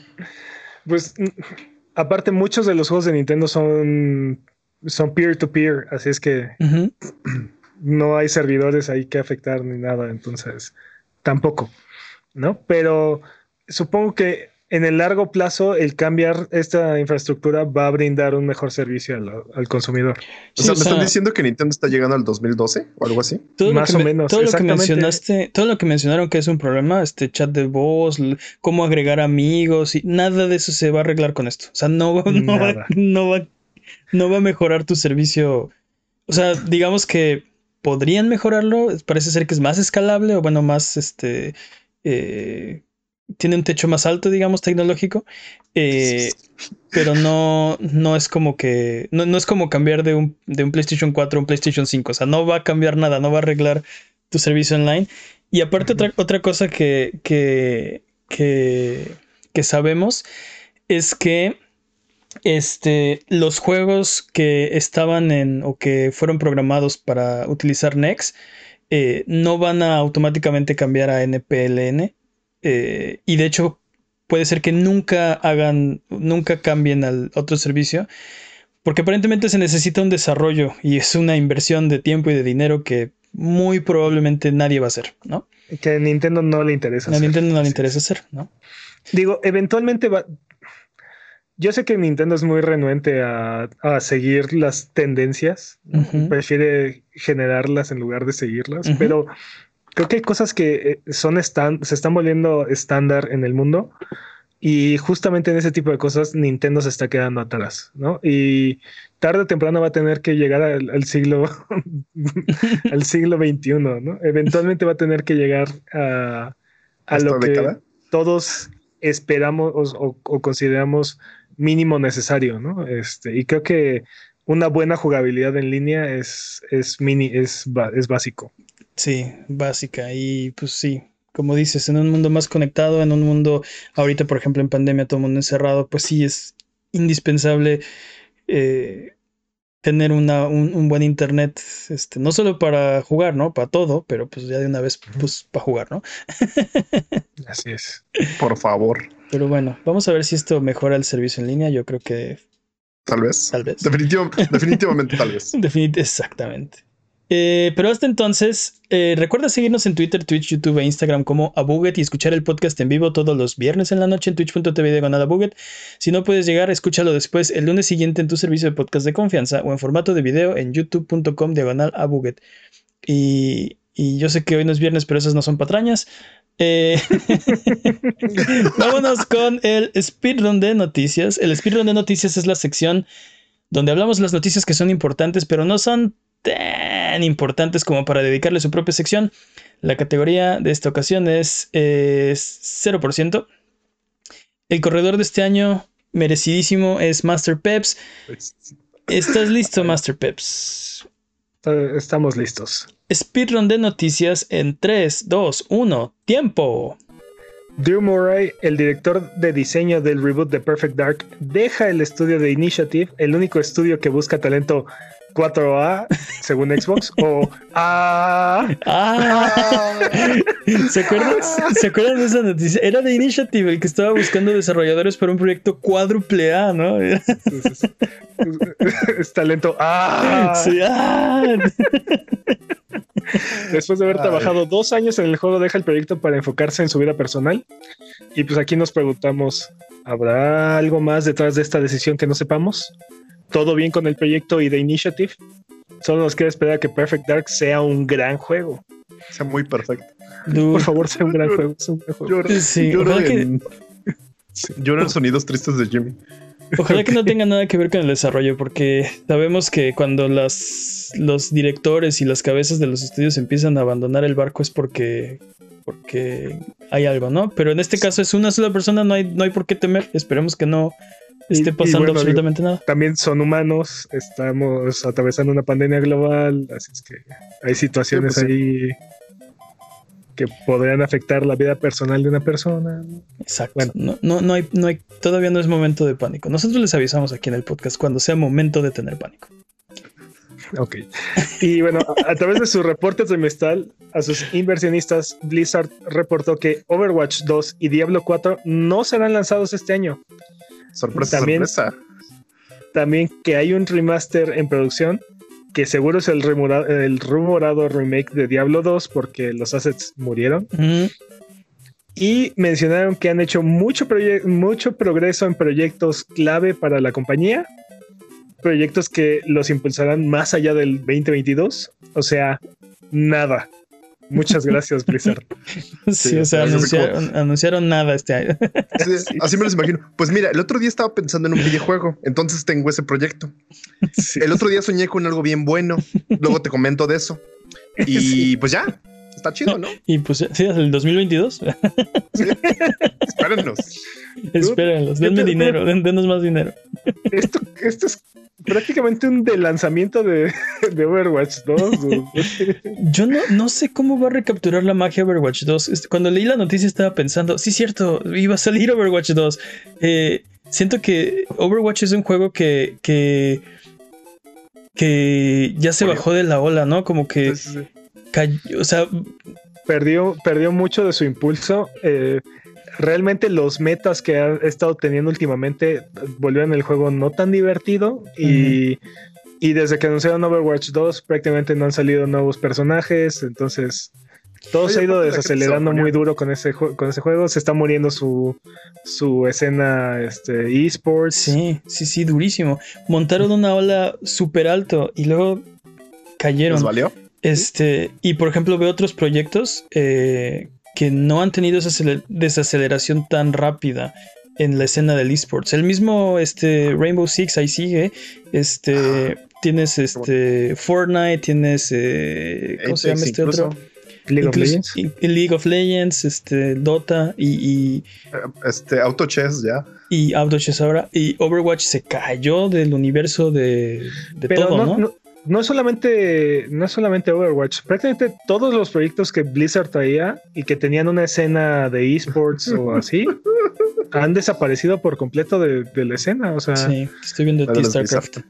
Pues aparte, muchos de los juegos de Nintendo son, son peer-to-peer, así es que no hay servidores ahí que afectar ni nada, entonces tampoco, ¿no? Pero supongo que en el largo plazo, el cambiar esta infraestructura va a brindar un mejor servicio al, consumidor. o sea, ¿me están diciendo que Nintendo está llegando al 2012 o algo así? Más o menos. Todo lo que mencionaste, todo lo que mencionaron que es un problema, este chat de voz, cómo agregar amigos, y nada de eso se va a arreglar con esto. O sea, no, no, va, no, va, no va a mejorar tu servicio. O sea, digamos que podrían mejorarlo. Parece ser que es más escalable o bueno, más este. Eh, tiene un techo más alto, digamos, tecnológico. Eh, pero no, no es como que. No, es como cambiar de un, de un, PlayStation 4 a un PlayStation 5. O sea, no va a cambiar nada, no va a arreglar tu servicio online. Y aparte, otra, otra cosa que, que, que, que sabemos es que este, los juegos que estaban en o que fueron programados para utilizar Next eh, no van a automáticamente cambiar a NPLN eh, y de hecho, puede ser que nunca hagan, nunca cambien al otro servicio, porque aparentemente se necesita un desarrollo y es una inversión de tiempo y de dinero que muy probablemente nadie va a hacer, ¿no? Que a Nintendo no le interesa. A Nintendo no le interesa hacer, ¿no? Digo, eventualmente va. Yo sé que Nintendo es muy renuente a, seguir las tendencias, prefiere generarlas en lugar de seguirlas, pero creo que hay cosas que eh, son se están volviendo estándar en el mundo y justamente en ese tipo de cosas Nintendo se está quedando atrás, ¿no? Y tarde o temprano va a tener que llegar al, siglo al siglo XXI, ¿no? Eventualmente va a tener que llegar a, a lo que todos esperamos o, consideramos mínimo necesario, ¿no? Este, y creo que una buena jugabilidad en línea es, es mini, es, es básico. Sí, básica. Y pues sí, como dices, en un mundo más conectado, en un mundo, ahorita por ejemplo en pandemia, todo el mundo encerrado, pues sí es indispensable eh, tener una, un, buen internet, este, no solo para jugar, ¿no? Para todo, pero pues ya de una vez, pues para jugar, ¿no? Así es. Por favor. Pero bueno, vamos a ver si esto mejora el servicio en línea. Yo creo que... Tal vez. Tal vez. definitivamente tal vez. exactamente. Eh, pero hasta entonces, eh, recuerda seguirnos en Twitter, Twitch, YouTube e Instagram como Abuget y escuchar el podcast en vivo todos los viernes en la noche en twitch.tv diagonal Abuget. Si no puedes llegar, escúchalo después el lunes siguiente en tu servicio de podcast de confianza o en formato de video en youtube.com diagonal Abuget. Y, y yo sé que hoy no es viernes, pero esas no son patrañas. Eh, vámonos con el speedrun de noticias. El speedrun de noticias es la sección donde hablamos las noticias que son importantes, pero no son importantes como para dedicarle su propia sección. La categoría de esta ocasión es, 0%. El corredor de este año, merecidísimo, es Master Peps. ¿Estás listo, Master Peps? Estamos listos. Speedrun de noticias en 3, 2, 1, tiempo. Drew Murray, el director de diseño del reboot de Perfect Dark, deja el estudio de Initiative, el único estudio que busca talento 4A según Xbox o A. Ah. ¿Se, acuerdan, ¿Se acuerdan de esa noticia? Era de Initiative el que estaba buscando desarrolladores para un proyecto cuádruple A, ¿no? Es, talento A. Sí, ah. Después de haber trabajado dos años en el juego, deja el proyecto para enfocarse en su vida personal. Y pues aquí nos preguntamos, ¿habrá algo más detrás de esta decisión que no sepamos? ¿Todo bien con el proyecto y de Initiative? Solo nos queda esperar que Perfect Dark sea un gran juego. Sea muy perfecto. Por favor, sea un gran juego. Lloro, en sonidos tristes de Jimmy. Ojalá que no tenga nada que ver con el desarrollo, porque sabemos que cuando las, los directores y las cabezas de los estudios empiezan a abandonar el barco es porque, porque hay algo, ¿no? Pero en este caso es una sola persona, no hay, no hay por qué temer. Esperemos que no esté pasando absolutamente nada. También son humanos, estamos atravesando una pandemia global, así es que hay situaciones pues ahí que podrían afectar la vida personal de una persona. Exacto. Bueno, no, no, no, hay, no hay, todavía no es momento de pánico. Nosotros les avisamos aquí en el podcast cuando sea momento de tener pánico. Ok. Y bueno, a, través de su reporte trimestral a sus inversionistas, Blizzard reportó que Overwatch 2 y Diablo 4 no serán lanzados este año. Sorpresa, también, sorpresa. También que hay un remaster en producción que seguro es el, rumorado, remake de Diablo 2 porque los assets murieron. Y mencionaron que han hecho mucho, mucho progreso en proyectos clave para la compañía, proyectos que los impulsarán más allá del 2022. O sea, nada. Muchas gracias, Blizzard. Sí, o sea, anunciaron, nada este año. así me los imagino. Pues mira, el otro día estaba pensando en un videojuego, entonces tengo ese proyecto. El otro día soñé con algo bien bueno, luego te comento de eso. Y pues ya, está chido, ¿no? Y pues sí, el 2022. Sí. Espérenos. Espérenlos, denme dinero, denos más dinero. Esto, esto es prácticamente un de lanzamiento de, Overwatch 2. Yo no, no sé cómo va a recapturar la magia Overwatch 2. Este, cuando leí la noticia estaba pensando, sí, cierto, iba a salir Overwatch 2. Eh, siento que Overwatch es un juego que, que, que ya se bajó de la ola, ¿no? Como que cayó, o sea... Perdió, perdió mucho de su impulso. Eh, realmente los metas que ha estado teniendo últimamente volvieron el juego no tan divertido y, desde que anunciaron Overwatch 2 prácticamente no han salido nuevos personajes, entonces todo se ha ido desacelerando muy duro con ese, con ese juego, se está muriendo su, su escena este, esports. Sí, sí, sí, durísimo. Montaron una ola súper alto y luego cayeron. ¿Les valió? Este, y por ejemplo, veo otros proyectos eh, que no han tenido esa desaceleración tan rápida en la escena del esports. El mismo este, Rainbow Six ahí sigue. Este, ah, tienes este, Fortnite, tienes. Eh, ¿Cómo se llama este otro? League of Legends. League of Legends, este, Dota y, eh, este, Auto Chess ya. Y Auto Chess ahora. Y Overwatch se cayó del universo de, todo, ¿no? no es solamente, no es solamente Overwatch, prácticamente todos los proyectos que Blizzard traía y que tenían una escena de esports o así, han desaparecido por completo de, la escena. O sea, sí, estoy viendo ti StarCraft.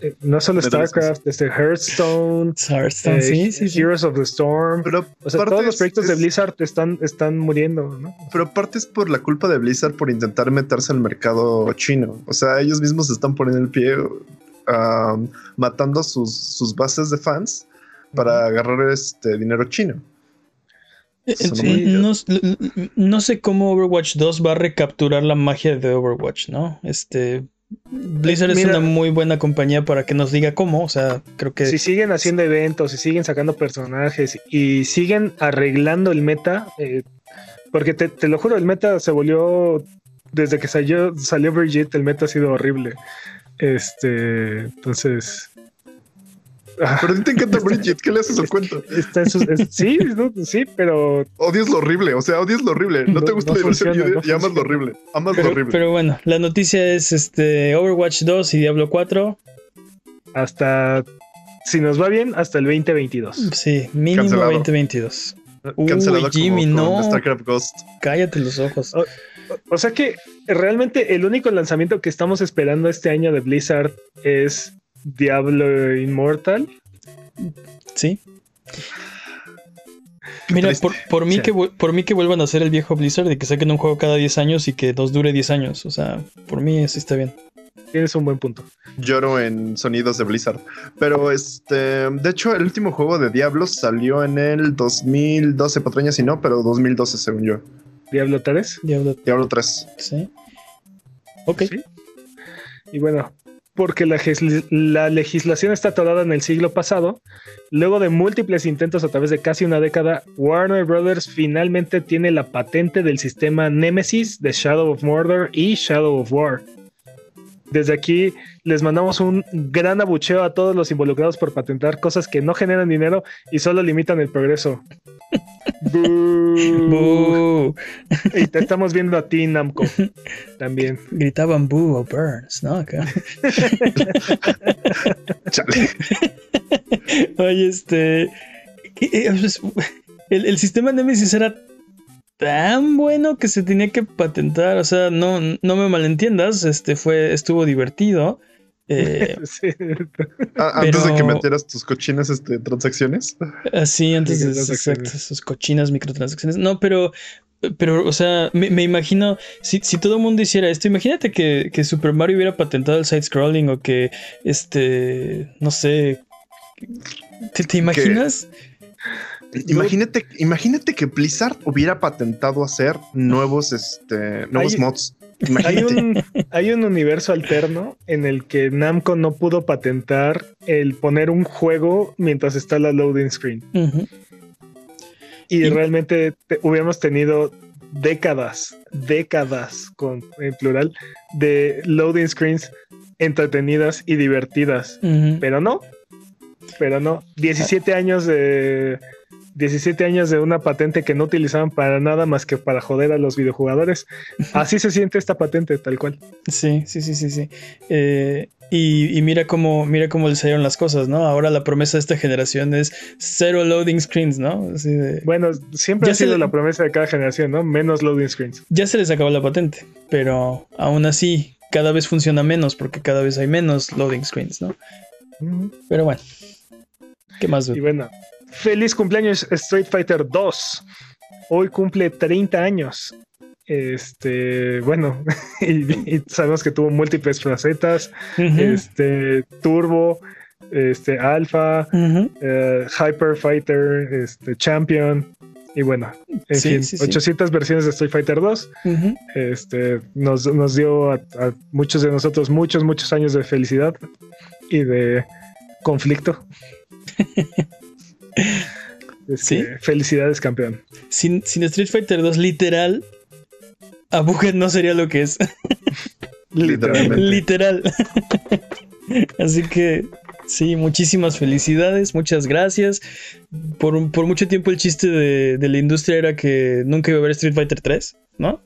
Eh, no solo StarCraft, este Hearthstone, Hearthstone eh, Heroes of the Storm. o sea, todos los proyectos de Blizzard están, están muriendo, ¿no? Pero aparte es por la culpa de Blizzard por intentar meterse al mercado chino. O sea, ellos mismos están poniendo el pie matando sus, sus, bases de fans para agarrar este dinero chino. Eh, no, sé cómo Overwatch 2 va a recapturar la magia de Overwatch, ¿no? Este. Blizzard es una muy buena compañía para que nos diga cómo, o sea, creo que... Si siguen haciendo eventos, si siguen sacando personajes y siguen arreglando el meta, eh, porque te, te, lo juro, el meta se volvió, desde que salió, salió Brigitte, el meta ha sido horrible. Este, entonces. Pero a ti te encanta Bridget, ¿qué le haces al cuento? sí, sí, pero. Odias lo horrible, o sea, odias lo horrible. No, te gusta la diversión y, amas lo horrible. Amas pero, lo horrible. Pero bueno, la noticia es este Overwatch 2 y Diablo 4. Hasta. Si nos va bien, hasta el 2022. Sí, mínimo 2022. Cancelado Jimmy, no. StarCraft Ghost. Cállate los ojos. O sea que realmente el único lanzamiento que estamos esperando este año de Blizzard es Diablo Immortal. Sí. Mira, por, mí que, por mí que vuelvan a hacer el viejo Blizzard y que saquen un juego cada 10 años y que nos dure 10 años. O sea, por mí así está bien. Tienes un buen punto. Lloro en sonidos de Blizzard. Pero este, de hecho, el último juego de Diablo salió en el 2012, patrañas y no, pero 2012 según yo. Diablo 3. Diablo, Diablo 3. Sí. Ok. Sí. Y bueno, porque la, legislación está atorada en el siglo pasado, luego de múltiples intentos a través de casi una década, Warner Brothers finalmente tiene la patente del sistema Nemesis de Shadow of Mordor y Shadow of War. Desde aquí les mandamos un gran abucheo a todos los involucrados por patentar cosas que no generan dinero y solo limitan el progreso. Boo. Y te estamos viendo a ti, Namco. También. Gritaban Boo o Burns, ¿no? Acá. Chale. Oye, este. eh, El, el sistema Nemesis era tan bueno que se tenía que patentar. O sea, no, no me malentiendas. Este fue, estuvo divertido. Eh, Sí. A- Antes de que metieras tus cochinas este, transacciones. así, antes de exacto, sus cochinas microtransacciones. No, pero. Pero, o sea, me, me imagino, si, si todo el mundo hiciera esto, imagínate que, que Super Mario hubiera patentado el side-scrolling o que, este, no sé, ¿te, te imaginas? Imagínate, imagínate que Blizzard hubiera patentado hacer nuevos, este, nuevos mods. Hay un, hay un universo alterno en el que Namco no pudo patentar el poner un juego mientras está la loading screen. Y Y- realmente te- hubiéramos tenido décadas, décadas con en plural, de loading screens entretenidas y divertidas. Pero no, pero no. 17 años de 17 años de una patente que no utilizaban para nada más que para joder a los videojugadores. Así se siente esta patente, tal cual. Sí, sí, sí, sí, sí. Eh, y, y mira cómo, mira cómo les salieron las cosas, ¿no? Ahora la promesa de esta generación es cero loading screens, ¿no? Así de- Bueno, siempre ha sido le- la promesa de cada generación, ¿no? Menos loading screens. ya se les acabó la patente, pero aún así cada vez funciona menos porque cada vez hay menos loading screens, ¿no? Pero bueno, ¿qué más? Y bueno, feliz cumpleaños Street Fighter 2. Hoy cumple 30 años. Este, bueno, y, y sabemos que tuvo múltiples facetas, este, Turbo, este, Alpha, eh, Hyper Fighter, este, Champion, y bueno, en Sí, fin, sí, sí. 800 versiones de Street Fighter 2. Ujú. Este, nos, nos dio a, a muchos de nosotros muchos, muchos años de felicidad y de conflicto. Es Sí. que felicidades, campeón. Sin, sin Street Fighter 2, literal, Abuget no sería lo que es. Literalmente. Literal. Así que sí, muchísimas felicidades, muchas gracias. Por, por mucho tiempo el chiste de, de la industria era que nunca iba a haber Street Fighter 3, ¿no?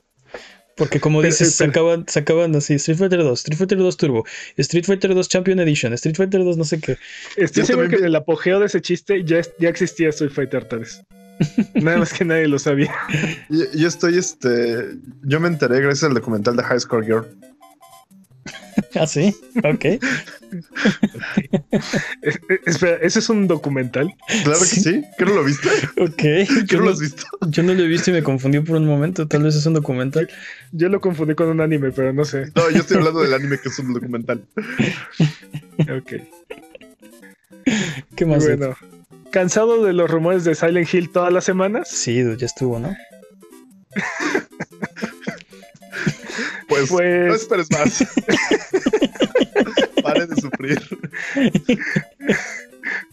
Porque como Pero- dices, pero- sacaban, sacaban así Street Fighter 2, Street Fighter 2 Turbo, Street Fighter 2 Champion Edition, Street Fighter 2 no sé qué. Estoy Yo seguro que en el apogeo de ese chiste ya, ya existía Street Fighter 3. Nada más que nadie lo sabía. Yo, yo estoy, este, yo me enteré gracias al documental de High Score Girl. Ah, sí, ok. Espera, ¿ese es un documental? Claro que Sí. ¿Qué no lo viste? Ok. ¿Qué Yo no lo has visto? yo no lo he visto y me confundí por un momento. Tal vez es un documental. Yo lo confundí con un anime, pero no sé. No, yo estoy hablando del anime que es un documental. Ok. ¿Qué más? Bueno, ¿cansado de los rumores de Silent Hill todas las semanas? Sí, ya estuvo, ¿no? Pues, Pues- no esperes más. Paren de sufrir.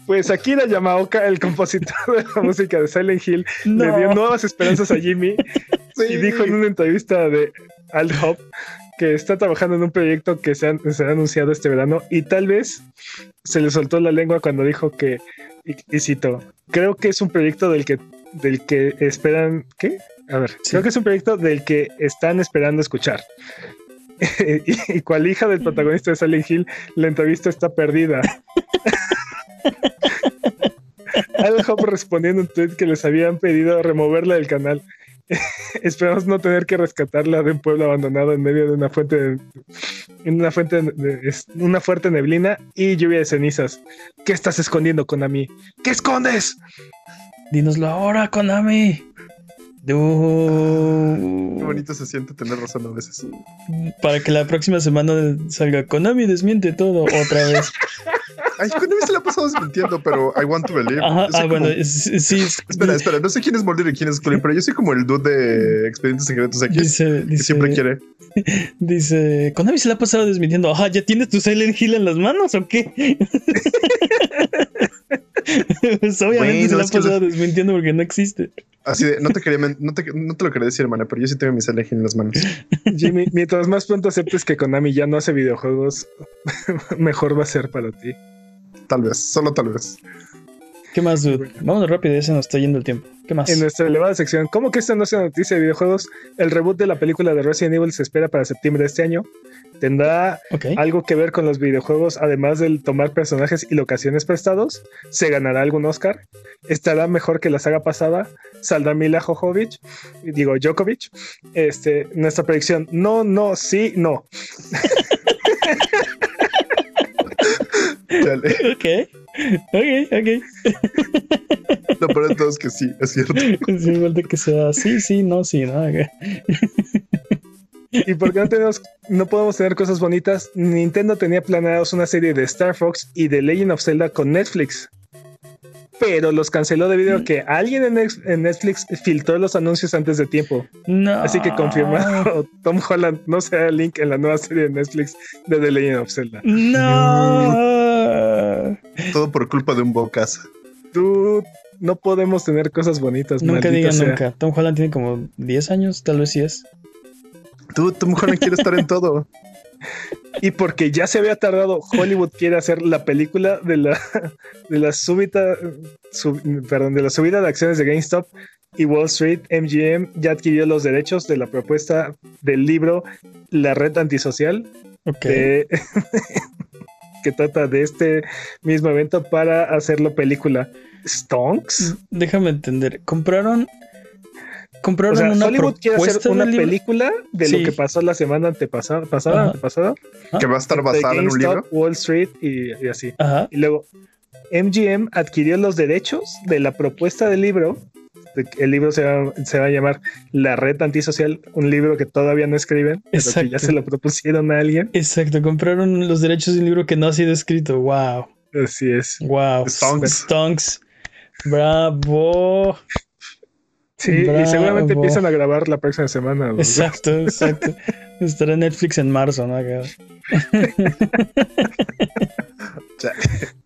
Pues Akira Yamaoka, el compositor de la música de Silent Hill, le dio nuevas esperanzas a Jimmy Sí. y dijo en una entrevista de Al Hop que está trabajando en un proyecto que se ha, se ha anunciado este verano y tal vez se le soltó la lengua cuando dijo que, y, y cito, creo que es un proyecto del que, del que esperan, ¿qué? A ver, Sí. creo que es un proyecto del que están esperando escuchar. y, y cual hija del protagonista de Silent Hill, la entrevista está perdida. Al Hop respondiendo un tweet que les habían pedido removerla del canal. Esperamos no tener que rescatarla de un pueblo abandonado en medio de una fuente de, en una fuente de- una fuerte neblina y lluvia de cenizas. ¿Qué estás escondiendo, Konami? ¿Qué escondes? Dínoslo ahora, Konami. Qué bonito se siente tener razón a veces. Para que la próxima semana salga Konami desmiente todo otra vez. Ay, Konami se la ha pasado desmintiendo, pero I want to believe. Ajá, ah, bueno, sí. Espera, espera, no sé quién es Mulder y quién es Cullen, pero yo soy como el dude de Expedientes Secretos aquí. Dice, que siempre quiere. Dice, Konami se la ha pasado desmintiendo. Ajá, ¿ya tienes tu Silent Hill en las manos o qué? pues obviamente se la ha pasado desmintiendo porque no existe. Así de, no te quería, no te, no te lo quería decir, hermana, pero yo sí tengo mi Silent Hill en las manos. Jimmy, mientras más pronto aceptes que Konami ya no hace videojuegos, mejor va a ser para ti. Tal vez, solo tal vez. ¿Qué más, dude? Vámonos rápido, ya se nos está yendo el tiempo. ¿Qué más? En nuestra elevada sección, ¿cómo que esta no es una noticia de videojuegos? El reboot de la película de Resident Evil se espera para septiembre de este año. ¿Tendrá algo que ver con los videojuegos, además del tomar personajes y locaciones prestados? ¿Se ganará algún Oscar? ¿Estará mejor que la saga pasada? ¿Saldrá Mila Jojovic? Digo, Djokovic. Este, nuestra predicción, no, no, sí, no. Ok, ok, ok. Lo peor de todo es que sí, es cierto. Sí, igual de que sea sí, sí, no, sí, no. ¿Y por qué no tenemos, no podemos tener cosas bonitas? Nintendo tenía planeados una serie de Star Fox y de Legend of Zelda con Netflix pero los canceló debido a que alguien en, Netflix filtró los anuncios antes de tiempo. No. Así que confirmado, Tom Holland no será el link en la nueva serie de Netflix de The Legend of Zelda. No. Todo por culpa de un bocas. Tú no podemos tener cosas bonitas. Nunca digan nunca. Tom Holland tiene como 10 años, tal vez sí es. Tú, Tom Holland quiere estar en todo. Y porque ya se había tardado, Hollywood quiere hacer la película de la, de la súbita, perdón, de la subida de acciones de GameStop y Wall Street, MGM ya adquirió los derechos de la propuesta del libro La Red Antisocial, que trata de este mismo evento para hacerlo película. ¿Stonks? Déjame entender. ¿Compraron compraron una Hollywood quiere hacer una película de lo que pasó la semana antepasada, pasada, antepasada, que va a estar basada en un libro. Wall Street y, así. Y luego MGM adquirió los derechos de la propuesta del libro. El libro se va, se va, a llamar La Red Antisocial, un libro que todavía no escriben, pero que ya se lo propusieron a alguien. Exacto, compraron los derechos de un libro que no ha sido escrito. Wow. Así es. Wow. Stonks. Bravo. Sí, y seguramente empiezan a grabar la próxima semana. Exacto, exacto. Estará en Netflix en marzo, ¿no?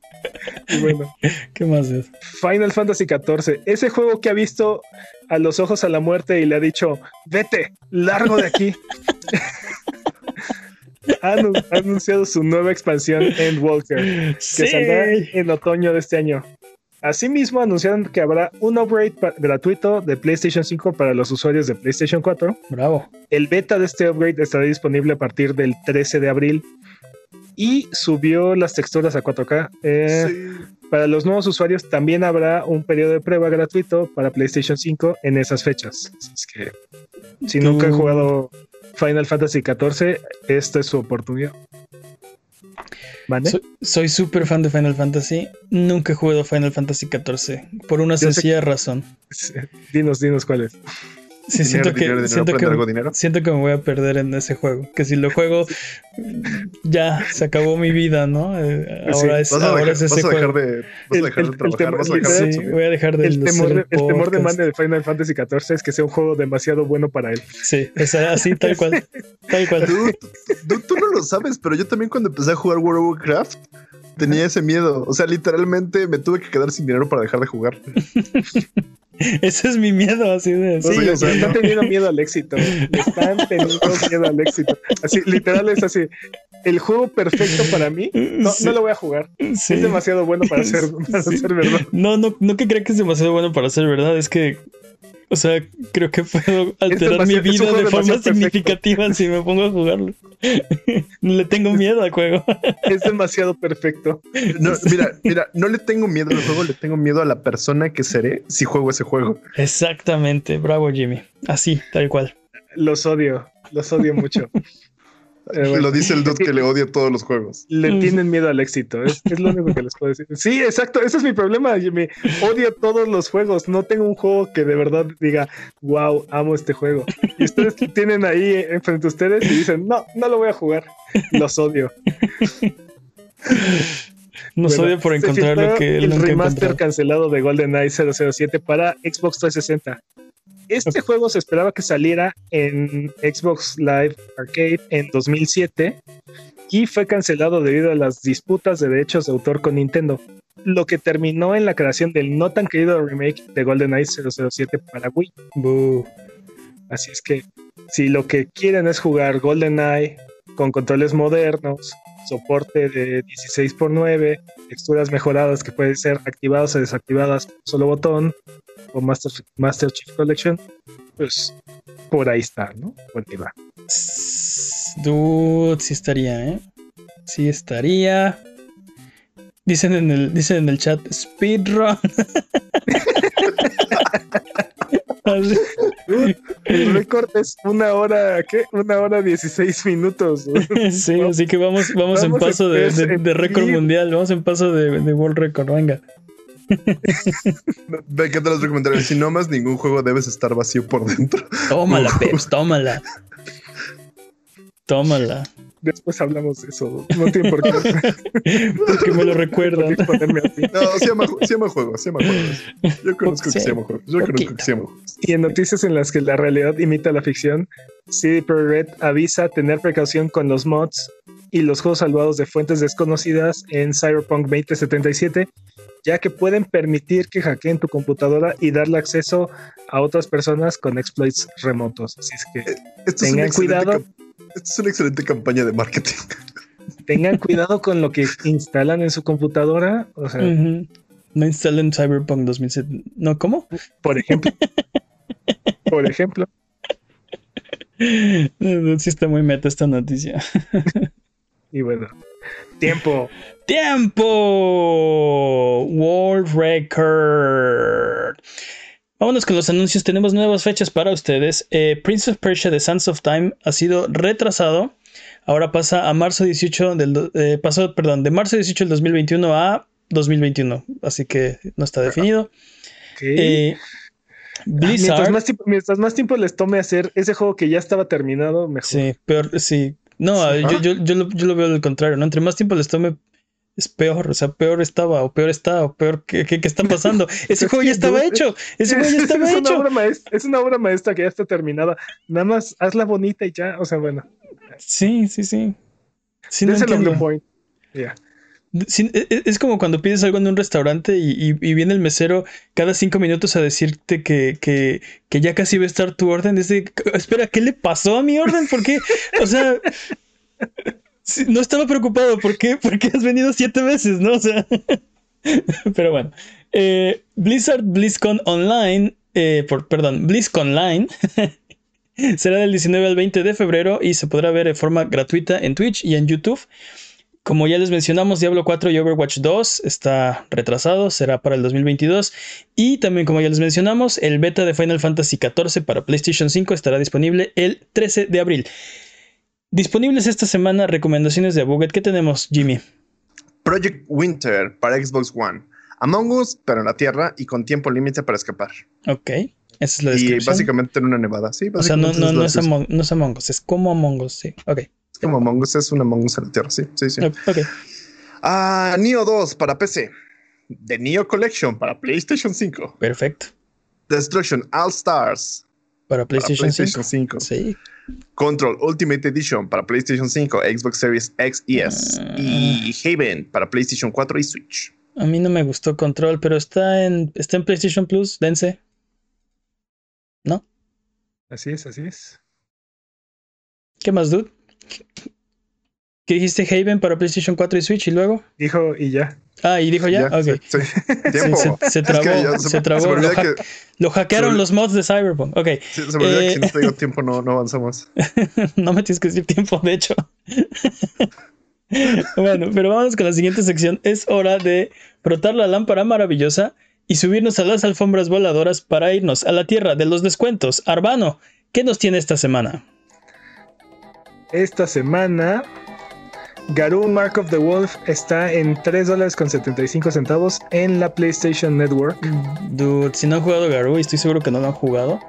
bueno, ¿qué más es? Final Fantasy XIV, ese juego que ha visto a los ojos a la muerte y le ha dicho, vete, largo de aquí. ha, anunciado su nueva expansión en Walker, que saldrá en otoño de este año. Asimismo, anunciaron que habrá un upgrade gratuito de PlayStation 5 para los usuarios de PlayStation 4. Bravo. El beta de este upgrade estará disponible a partir del 13 de abril y subió las texturas a 4K. Eh, para los nuevos usuarios también habrá un periodo de prueba gratuito para PlayStation 5 en esas fechas. Es que si nunca han jugado Final Fantasy XIV, esta es su oportunidad. Soy súper fan de Final Fantasy. Nunca he jugado Final Fantasy XIV. Por una sencilla razón. Dinos, dinos cuál es. Sí, siento, que, siento, que, siento que me voy a perder en ese juego. Que si lo juego, ya se acabó mi vida, ¿no? Eh, ahora, es, ahora es ese juego. De, vas a dejar de trabajar, vas a dejar sí, voy a dejar de El temor, de, el temor de Mane de Final Fantasy XIV es que sea un juego demasiado bueno para él. Sí, es así, tal cual. Tal cual. Tú, tú no lo sabes, pero yo también cuando empecé a jugar World of Warcraft tenía ese miedo. O sea, literalmente me tuve que quedar sin dinero para dejar de jugar. Ese es mi miedo, así de. Sí, están teniendo miedo al éxito. Están teniendo miedo al éxito. Así, literal es así. El juego perfecto para mí, no, no lo voy a jugar. Es demasiado bueno para ser, para ser verdad. No, no, no que crea que es demasiado bueno para ser verdad, es que o sea, creo que puedo alterar mi vida de forma significativa si me pongo a jugarlo. le tengo miedo al juego. es demasiado perfecto. mira, mira, no le tengo miedo al juego, le tengo miedo a la persona que seré si juego ese juego. Exactamente, bravo Jimmy. Así, tal cual. Los odio, los odio mucho. Lo dice el dude que le odia todos los juegos. Le mm. tienen miedo al éxito. Es, lo único que les puedo decir. Sí, exacto. Ese es mi problema. Me odio todos los juegos. No tengo un juego que de verdad diga, wow, amo este juego. Y ustedes tienen ahí enfrente de ustedes y dicen, no, no lo voy a jugar. Los odio. Nos odio por encontrar lo que el remaster cancelado de GoldenEye 007 para Xbox 360. Este juego se esperaba que saliera en Xbox Live Arcade en 2007 y fue cancelado debido a las disputas de derechos de autor con Nintendo, lo que terminó en la creación del no tan querido remake de GoldenEye 007 para Wii. Así es que si lo que quieren es jugar GoldenEye con controles modernos, soporte de 16 x 9, texturas mejoradas que pueden ser activadas o desactivadas con solo botón, o Master, Master Chief Collection, pues por ahí está, ¿no? Por ahí va. Dude, sí estaría, ¿eh? Sí estaría. Dicen en el, dicen en el chat, speedrun. El récord es una hora, ¿qué? Una hora 16 minutos. Sí, así que vamos, vamos, en paso de, de, récord mundial, vamos en paso de, World Record, venga. Me encantan los comentarios. Si no más ningún juego debes estar vacío por dentro. Tómala, Peps, tómala. Tómala. Después hablamos de eso. No tiene por qué. Porque me lo recuerdan. No, se llama, se llama juego, se llama juegos. Yo conozco que se llama juego. Yo conozco que se llama juegos. Y en noticias en las que la realidad imita la ficción, CD Projekt avisa tener precaución con los mods y los juegos salvados de fuentes desconocidas en Cyberpunk 2077, ya que pueden permitir que hackeen tu computadora y darle acceso a otras personas con exploits remotos. Así es que eh, tengan cuidado. Esta es una excelente campaña de marketing. Tengan cuidado con lo que instalan en su computadora. O sea, no instalen Cyberpunk 2007. ¿No? ¿Cómo? Por ejemplo. por ejemplo. Sí está muy meta esta noticia. y bueno. Tiempo. Tiempo. World Record. Vámonos con los anuncios. Tenemos nuevas fechas para ustedes. Eh, Prince of Persia The Sands of Time ha sido retrasado. Ahora pasa a marzo 18 del eh, pasó, perdón, de marzo 18 del 2021 a 2021. Así que no está definido. Eh, Blizzard. Mientras más, tiempo, les tome hacer ese juego que ya estaba terminado, mejor. Sí, peor, sí. No, yo, yo, yo, lo, yo, lo, veo al contrario, ¿no? Entre más tiempo les tome es peor, o sea, peor estaba, o peor está, o peor, ¿qué, qué, está pasando? Ese juego ya estaba hecho, ese juego ya estaba es hecho. Una obra maestra, es una obra maestra que ya está terminada. Nada más hazla bonita y ya, o sea, bueno. Sí, sí, sí. sí no el point. Yeah. E, e, es como cuando pides algo en un restaurante y, viene el mesero cada cinco minutos a decirte que, que, que, ya casi va a estar tu orden. Dice, espera, ¿qué le pasó a mi orden? ¿Por qué? O sea, no estaba preocupado. ¿Por qué? Porque has venido siete veces, ¿no? O sea. pero bueno. Eh, Blizzard BlizzCon Online. Eh, por, perdón, BlizzCon Online. será del 19 al 20 de febrero y se podrá ver de forma gratuita en Twitch y en YouTube. Como ya les mencionamos, Diablo 4 y Overwatch 2 está retrasado, será para el 2022. Y también, como ya les mencionamos, el beta de Final Fantasy XIV para PlayStation 5 estará disponible el 13 de abril. Disponibles esta semana recomendaciones de Abuget. ¿Qué tenemos, Jimmy? Project Winter para Xbox One. Among Us, pero en la Tierra y con tiempo límite para escapar. Ok, esa es la descripción. Y básicamente en una nevada, sí. O sea, no, no, no, es Among, no, es Among, Us, es como Among Us, sí. Ok. Es como Among Us, es una Among Us en la Tierra, sí, sí, sí. Ok. Ah, Neo 2 para PC. The Neo Collection para PlayStation 5. Perfecto. Destruction All Stars. Para PlayStation, 5. Sí. Control Ultimate Edition para PlayStation 5, Xbox Series X y S. Ah. Y Haven para PlayStation 4 y Switch. A mí no me gustó Control, pero está en, está en PlayStation Plus, dense. ¿No? Así es, así es. ¿Qué más, dude? ¿Qué dijiste Haven para PlayStation 4 y Switch y luego? Dijo y ya. Ah, y dijo ya. ok. se, trabó. se, trabó. Lo, hackearon los mods de Cyberpunk. Ok. se me olvidó que si no te digo tiempo no, no avanzamos. no me tienes que decir tiempo, de hecho. bueno, pero vamos con la siguiente sección. Es hora de frotar la lámpara maravillosa y subirnos a las alfombras voladoras para irnos a la tierra de los descuentos. Arbano, ¿qué nos tiene esta semana? esta semana Garou Mark of the Wolf está en 3 dólares con 75 centavos en la PlayStation Network. Dude, si no han jugado Garou, estoy seguro que no lo han jugado,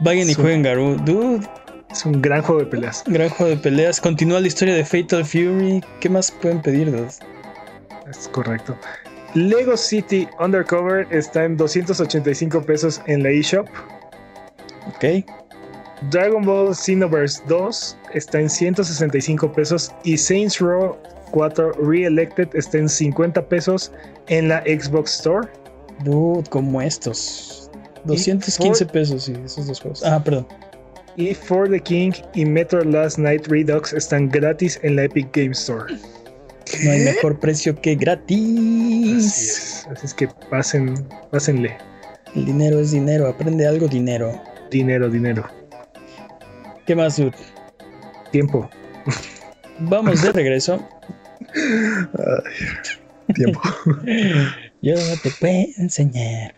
vayan y jueguen Garou. Dude, es un gran juego de peleas. Gran juego de peleas. Continúa la historia de Fatal Fury. ¿Qué más pueden pedir? Es correcto. Lego City Undercover está en 285 pesos en la eShop. Ok. Dragon Ball Xenoverse 2 está en 165 pesos y Saints Row 4 Re-Elected está en 50 pesos en la Xbox Store. Dude, como estos. 215 pesos, sí, esos dos juegos. Ah, perdón y For the King y Metro Last Night Redux están gratis en la Epic Game Store. No hay mejor precio que gratis. Así es, así es que pasen, pásenle. El dinero es dinero, aprende algo dinero. Dinero, dinero. ¿Qué más, dude? Tiempo. Vamos de regreso. tiempo. Yo te puedo enseñar.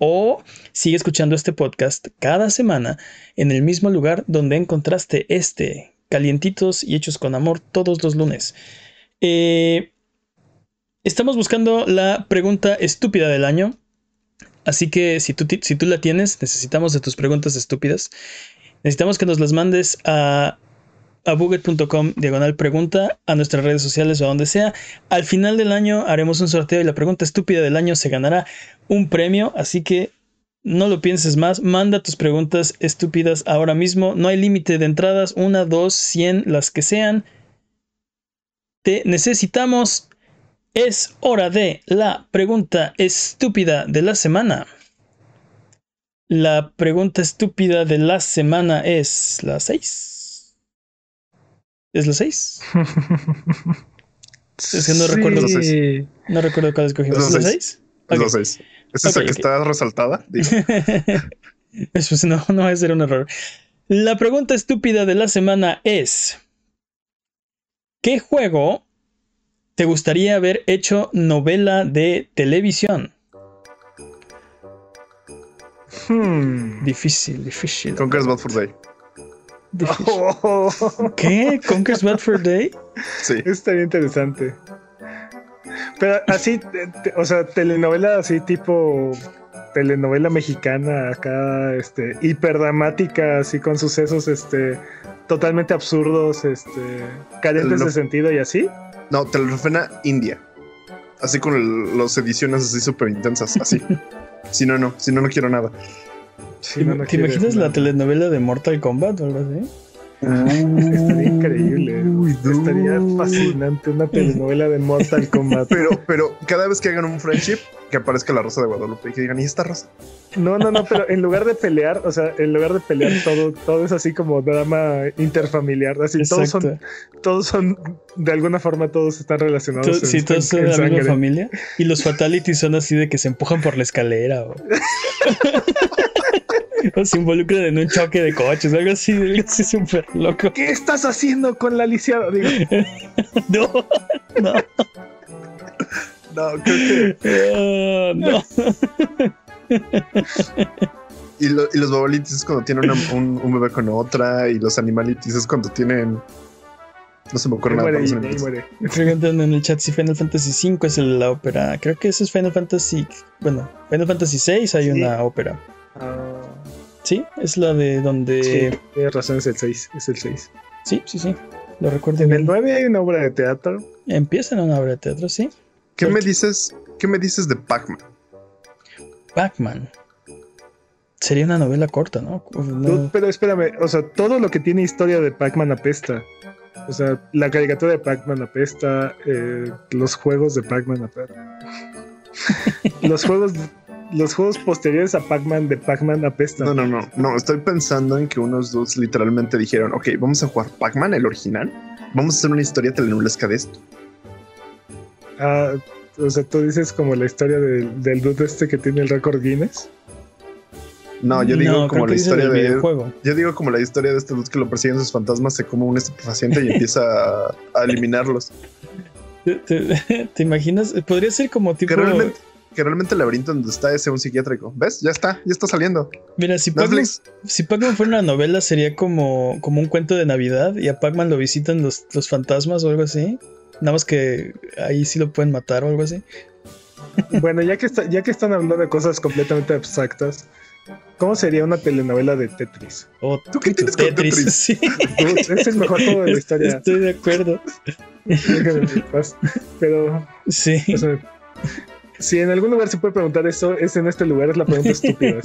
o sigue escuchando este podcast cada semana en el mismo lugar donde encontraste este, calientitos y hechos con amor todos los lunes. Eh, estamos buscando la pregunta estúpida del año, así que si tú, si tú la tienes, necesitamos de tus preguntas estúpidas. Necesitamos que nos las mandes a a buget.com diagonal pregunta a nuestras redes sociales o a donde sea. Al final del año haremos un sorteo y la pregunta estúpida del año se ganará un premio, así que no lo pienses más, manda tus preguntas estúpidas ahora mismo. No hay límite de entradas, una, dos, cien, las que sean. Te necesitamos. Es hora de la pregunta estúpida de la semana. La pregunta estúpida de la semana es la 6. ¿Es la 6? es que no recuerdo. No recuerdo cuál escogimos. ¿Es la 6? Es la 6. ¿Es esa que está resaltada? Eso no, no va a ser un error. La pregunta estúpida de la semana es: ¿Qué juego te gustaría haber hecho novela de televisión? Hmm. Difícil, difícil. Conquer's Bad for Day. ¿Qué? ¿Conquer's Bad for Day? Sí. Estaría interesante. Pero así, o sea, telenovela así tipo telenovela mexicana acá, este, hiperdramática, así con sucesos, este, totalmente absurdos, este, carentes de sentido y así. No, telenovela india. Así con las ediciones así súper intensas, así. si no, no, si no, no quiero nada. ¿Te, imaginas la telenovela de Mortal Kombat o algo así? Estaría increíble. Estaría fascinante una telenovela de Mortal Kombat. Pero, pero cada vez que hagan un friendship, que aparezca la rosa de Guadalupe y que digan, ¿y esta rosa? No, no, no, pero en lugar de pelear, o sea, en lugar de pelear todo, todo es así como drama interfamiliar. Así todos son, todos son, de alguna forma, todos están relacionados. sí, todos son de la misma familia. Y los fatalities son así de que se empujan por la escalera. O... o se involucran en un choque de coches, algo así, algo así súper loco. ¿Qué estás haciendo con la lisiada? no, no. No, creo que. no. y, y, los babalitis es cuando tienen un, un, bebé con otra, y los animalitis es cuando tienen. No se me ocurre nada. Muere, Preguntan en el chat si Final Fantasy V es la ópera. Creo que ese es Final Fantasy. Bueno, Final Fantasy VI hay una ópera. Uh... Sí, es la de donde. Sí, tienes razón, es el 6. Es el 6. Sí, sí, sí. Lo recuerdo. En el 9 hay una obra de teatro. Empieza en una obra de teatro, sí. ¿Qué me dices? ¿Qué me dices de Pac-Man? Pac-Man. Sería una novela corta, ¿no? pero espérame, o sea, todo lo que tiene historia de Pac-Man apesta. O sea, la caricatura de Pac-Man apesta, eh, los juegos de Pac-Man apesta. los juegos los juegos posteriores a Pac-Man de Pac-Man apestan. No, no, no, no. Estoy pensando en que unos dos literalmente dijeron, ok, vamos a jugar Pac-Man, el original. Vamos a hacer una historia telenovelesca de esto. Ah, o sea, tú dices como la historia del, del dude este que tiene el récord Guinness. No, yo digo como la historia del videojuego. Yo digo como la historia de este dude que lo persiguen sus fantasmas, se come un estupefaciente y empieza a, eliminarlos. ¿Te, imaginas? Podría ser como tipo. Que realmente, que realmente el laberinto donde está ese un psiquiátrico. ¿Ves? Ya está, ya está saliendo. Mira, si Pac-Man, si fuera una novela, sería como, como un cuento de Navidad y a Pac-Man lo visitan los, los fantasmas o algo así. Nada más que ahí sí lo pueden matar o algo así. Bueno, ya que, está, ya que están hablando de cosas completamente abstractas, ¿cómo sería una telenovela de Tetris? Oh, ¿Tú qué tienes con Tetris? Sí. es el mejor juego de la historia. Estoy de acuerdo. Pero. Sí. Si en algún lugar se puede preguntar eso, es en este lugar, es la pregunta estúpida.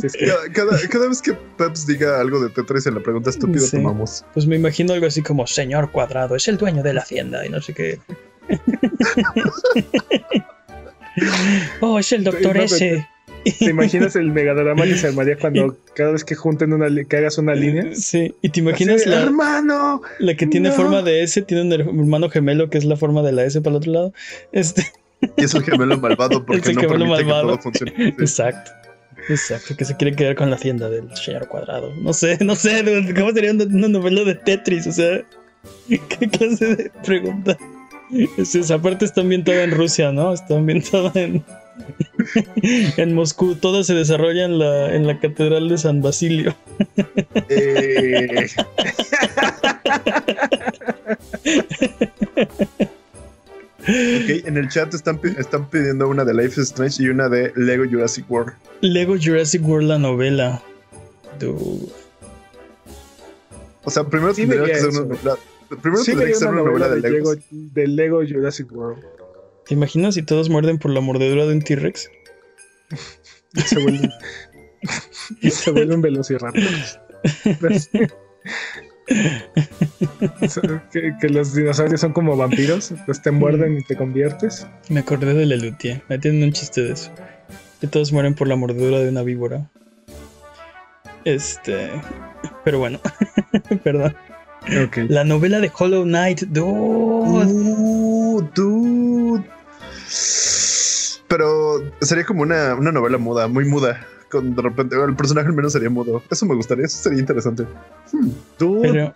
cada, vez que Peps diga algo de Tetris en la pregunta estúpida, tomamos. Pues me imagino algo así como: Señor Cuadrado, es el dueño de la hacienda y no sé qué. oh, es el doctor ese. ¿Te imaginas el megadrama que se armaría cuando cada vez que junten una que hagas una línea? Sí, y te imaginas la hermano, la que tiene forma de S, tiene un hermano gemelo que es la forma de la S para el otro lado. Este y es el gemelo malvado porque no permite malvado. que todo funcione. Exacto. Exacto, que se quiere quedar con la hacienda del señor cuadrado. No sé, no sé, ¿cómo sería una novela de Tetris? O sea, ¿qué clase de pregunta? esa parte está ambientada en Rusia, ¿no? Está ambientada en, en Moscú. Todo se desarrolla en la, en la Catedral de San Basilio. Eh. Ok, en el chat están, están pidiendo una de Life is Strange y una de Lego Jurassic World. Lego Jurassic World, la novela. O sea, primero tendría que ser una novela Primero sí tendría que ser una novela, de, Lego. de Lego Jurassic World. ¿Te imaginas si todos muerden por la mordedura de un T-Rex? se vuelven. se vuelven velociraptors. que, que, los dinosaurios son como vampiros, pues te muerden y te conviertes. Me acordé de Lelutier, me tienen un chiste de eso. Que todos mueren por la mordedura de una víbora. Este. Pero bueno, perdón. La novela de Hollow Knight, dude. Uh, dude. Pero sería como una, una novela muda, muy muda. Con de repente el personaje al menos sería mudo. Eso me gustaría, eso sería interesante. Hmm. Dude,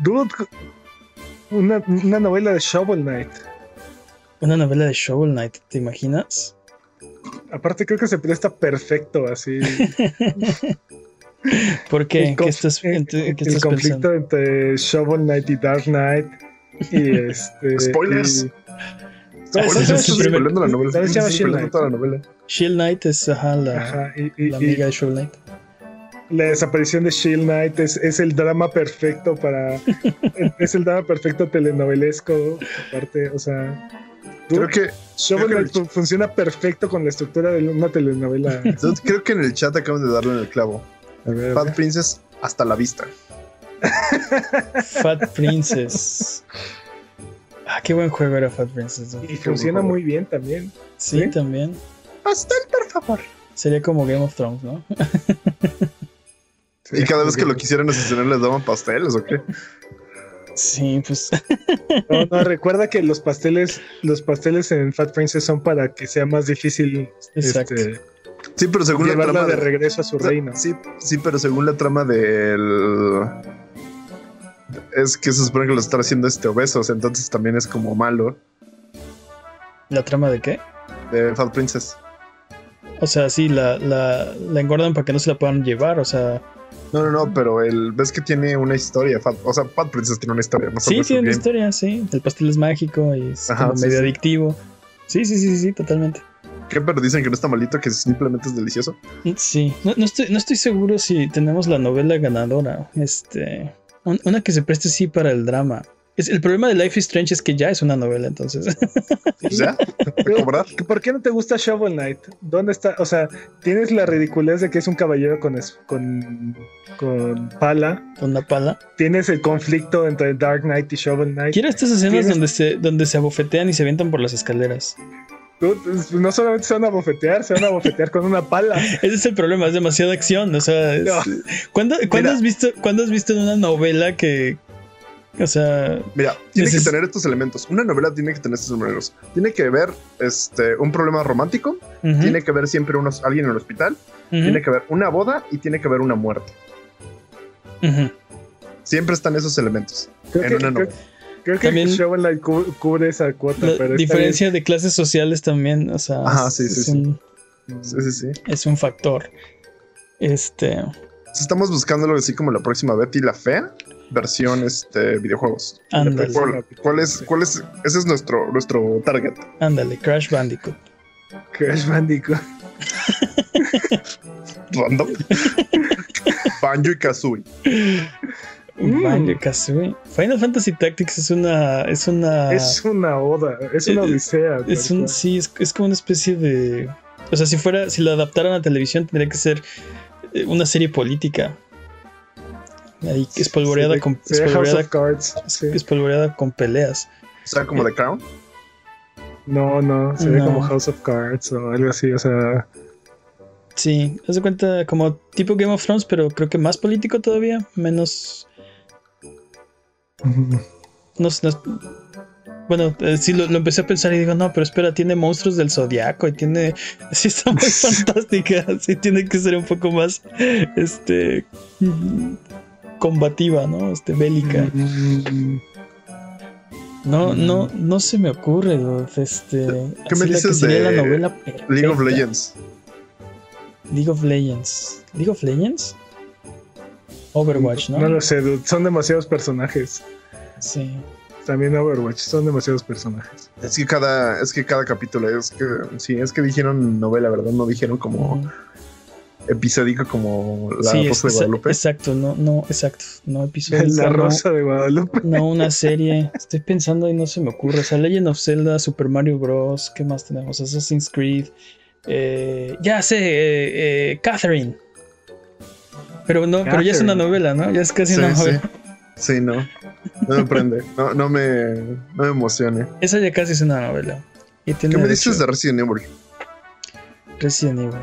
dude, una, una novela de Shovel Knight. Una novela de Shovel Knight, ¿te imaginas? Aparte creo que se presta perfecto así. ¿Por qué? ¿Qué estás, el, conflicto entre Shovel Knight y Dark Knight. Y este. Spoilers. Shield Knight. La novela. Shield Knight es ajá, la, la amiga de Shovel Knight. La desaparición de Shield Knight es, es el drama perfecto para. es el drama perfecto telenovelesco. Aparte, o sea. Creo que Shovel Knight funciona perfecto con la estructura de una telenovela. creo que en el chat acaban de darle en el clavo. Fat Princess, hasta la vista. Fat Princess. Ah, qué buen juego era Fat Princess. Y funciona muy bien también. Sí, también. Pastel, por favor. Sería como Game of Thrones, ¿no? y cada vez que lo quisieran asesinar les daban pasteles o qué? Sí, pues. No, recuerda que los pasteles, los pasteles en Fat Princess son para que sea más difícil Exacto. Este, Sí, pero según la trama de regreso a su reino. Sí, sí, pero según la trama del es que se supone que lo está haciendo este obesos, entonces también es como malo. ¿La trama de qué? De Fat Princess. O sea, sí, la, la, la engordan para que no se la puedan llevar, o sea. No, no, no, pero el, ves que tiene una historia. o sea, Fat Princess tiene una historia. No sí, tiene una historia, sí. El pastel es mágico y es medio adictivo. Sí, sí, sí, sí, totalmente. ¿Qué? Pero dicen que no está malito, que simplemente es delicioso. Sí, no, estoy, no estoy seguro si tenemos la novela ganadora. Este. Una que se preste sí para el drama. Es, el problema de Life is Strange es que ya es una novela, entonces. ¿Ya? cobrar? ¿Por qué no te gusta Shovel Knight? ¿Dónde está? O sea, tienes la ridiculez de que es un caballero con, con, con pala. Con una pala. Tienes el conflicto entre Dark Knight y Shovel Knight. Quiero estas escenas donde se, donde se abofetean y se avientan por las escaleras. Pues, no solamente se van a bofetear, se van a bofetear con una pala. Ese es el problema, es demasiada acción. O sea, ¿cuándo, has visto, ¿cuándo has visto en una novela que, O sea. Mira, tiene que tener estos elementos. Una novela tiene que tener estos elementos. Tiene que ver este, un problema romántico. Tiene que ver siempre unos, alguien en el hospital. Tiene que ver una boda y tiene que ver una muerte. Siempre están esos elementos en una novela. Creo que también cubre esa cuota. La diferencia de clases sociales también, o sea, sí, sí, es, Un, sí, sí, sí. es un factor. Este. Estamos buscando así como la próxima Betty la Fea versión este videojuegos. Ándale. ¿Cuál, es, cuál es? Ese es nuestro, nuestro target. Ándale, Crash Bandicoot. Crash Bandicoot. Random. Banjo y Kazooie. Mm. Banjo Kazooie. Final Fantasy Tactics es una. Es una. Es una oda. Es una eh, odisea. Es un, sí, es, es, como una especie de. O sea, si fuera. Si lo adaptaran a televisión, tendría que ser eh, una serie política. Ahí espolvoreada con. Espolvoreada, Cards, espolvoreada con peleas. O sea, como The Crown. No, no, sería como House of Cards o algo así, o sea. Sí, haz de cuenta como tipo Game of Thrones, pero creo que más político todavía, menos. No, bueno, eh, sí lo, empecé a pensar y digo, no, pero espera, tiene monstruos del zodiaco y tiene. Sí, está muy fantástica. Sí, tiene que ser un poco más. Este. Combativa, ¿no? Este, bélica. No, no, no se me ocurre, este. ¿Qué me dices de la novela League of Legends? League of Legends. ¿League of Legends? Overwatch, ¿no? No lo sé, son demasiados personajes. Sí. También Overwatch, son demasiados personajes. Es que cada, es que cada capítulo es que sí, es que dijeron novela, ¿verdad? No dijeron como episódico como La Rosa de Guadalupe. Exacto, no, no, exacto, no episódico. La Rosa de Guadalupe. No, una serie. Estoy pensando y no se me ocurre. O sea, Legend of Zelda, Super Mario Bros. ¿Qué más tenemos? Assassin's Creed. Eh, ya sé, eh, eh, Catherine. Pero no, pero ya es una novela, ¿no? Ya es casi una novela. Sí. no. No me prende. No, no, me, no me emocione. Esa ya casi es una novela. ¿Qué me dices de Resident Evil? Resident Evil.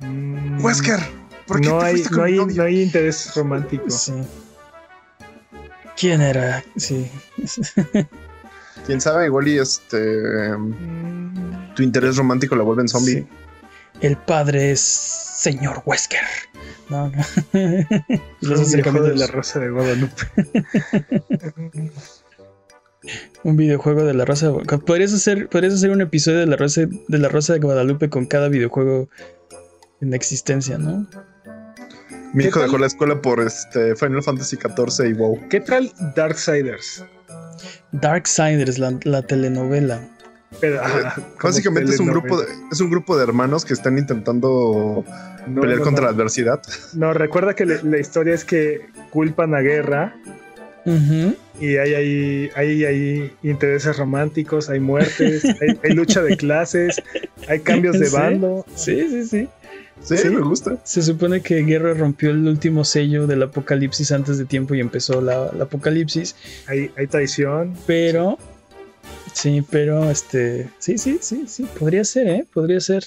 Mm, Wesker, ¿por qué no, hay, no, hay, no hay interés romántico. Sí. ¿Quién era? Sí. Quién sabe, igual y este. Mm. Tu interés romántico la vuelve en zombie. El padre es señor Wesker. No, no. Los de la Rosa de Guadalupe. un videojuego de la Rosa de Guadalupe. Podrías hacer, podrías hacer un episodio de la Rosa de la Rosa de Guadalupe con cada videojuego en existencia, ¿no? Mi hijo dejó la escuela por este Final Fantasy XIV y WoW. ¿Qué tal Darksiders? Darksiders, la, la telenovela. Pero, básicamente es un grupo de, es un grupo de hermanos que están intentando pelear contra la adversidad. No, recuerda que la historia es que culpan a guerra y hay, hay, hay, hay, intereses románticos, hay muertes, hay, lucha de clases, hay cambios de bando. Sí, sí, sí. Sí, me gusta. Se supone que Guerra rompió el último sello del apocalipsis antes de tiempo y empezó la, apocalipsis. Hay, hay traición. Pero, sí, pero este, sí, sí, sí, sí, podría ser, ¿eh? Podría ser.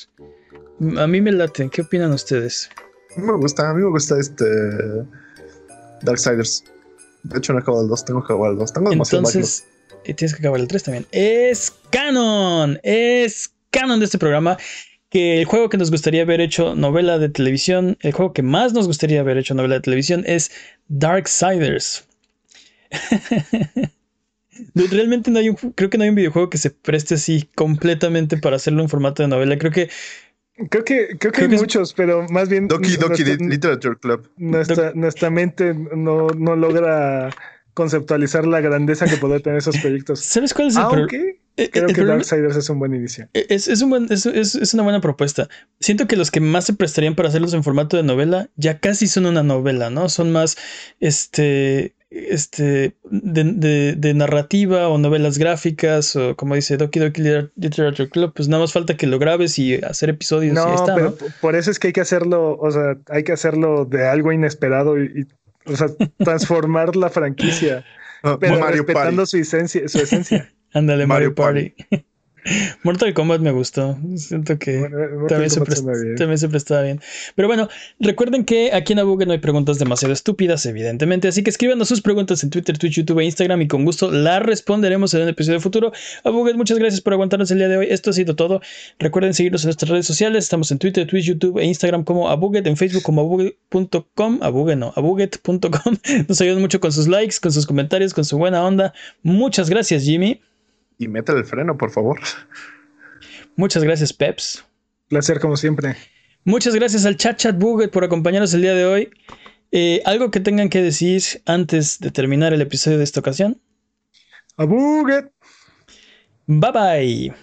A mí me late. ¿Qué opinan ustedes? Me gusta, a mí me gusta este Darksiders. De hecho, no acabo el 2, tengo que acabar el 2. Tengo demasiado Entonces, y tienes que acabar el 3 también. Es canon, es canon de este programa que el juego que nos gustaría haber hecho novela de televisión, el juego que más nos gustaría haber hecho novela de televisión es Darksiders. Realmente no hay un, creo que no hay un videojuego que se preste así completamente para hacerlo en formato de novela. Creo que Creo que, creo que hay muchos, pero más bien. Doki Doki Literature Club. Nuestra, nuestra mente no, no logra conceptualizar la grandeza que puede tener esos proyectos. ¿Sabes cuál es el problema? Eh, Creo que Darksiders es un buen inicio. Eh, es, es, un buen, es, es, una buena propuesta. Siento que los que más se prestarían para hacerlos en formato de novela ya casi son una novela, ¿no? Son más este, este, de, de, narrativa o novelas gráficas o como dice Doki Doki Literature Club, pues nada más falta que lo grabes y hacer episodios. No, y está, pero por eso es que hay que hacerlo, o sea, hay que hacerlo de algo inesperado y, o sea, transformar la franquicia. pero respetando su esencia, su esencia. Ándale, Mario, Party. Mortal Kombat me gustó. Siento que también, se también, se prestaba bien. Pero bueno, recuerden que aquí en Abuget no hay preguntas demasiado estúpidas, evidentemente. Así que escríbanos sus preguntas en Twitter, Twitch, YouTube e Instagram y con gusto las responderemos en un episodio futuro. Abuget, muchas gracias por aguantarnos el día de hoy. Esto ha sido todo. Recuerden seguirnos en nuestras redes sociales. Estamos en Twitter, Twitch, YouTube e Instagram como Abuget, en Facebook como abuget.com. Abuget no, abuget.com. Nos ayudan mucho con sus likes, con sus comentarios, con su buena onda. Muchas gracias, Jimmy. Y métele el freno, por favor. Muchas gracias, Peps. Placer, como siempre. Muchas gracias al Chat Chat Buget por acompañarnos el día de hoy. Eh, ¿Algo que tengan que decir antes de terminar el episodio de esta ocasión? A Buget. Bye bye.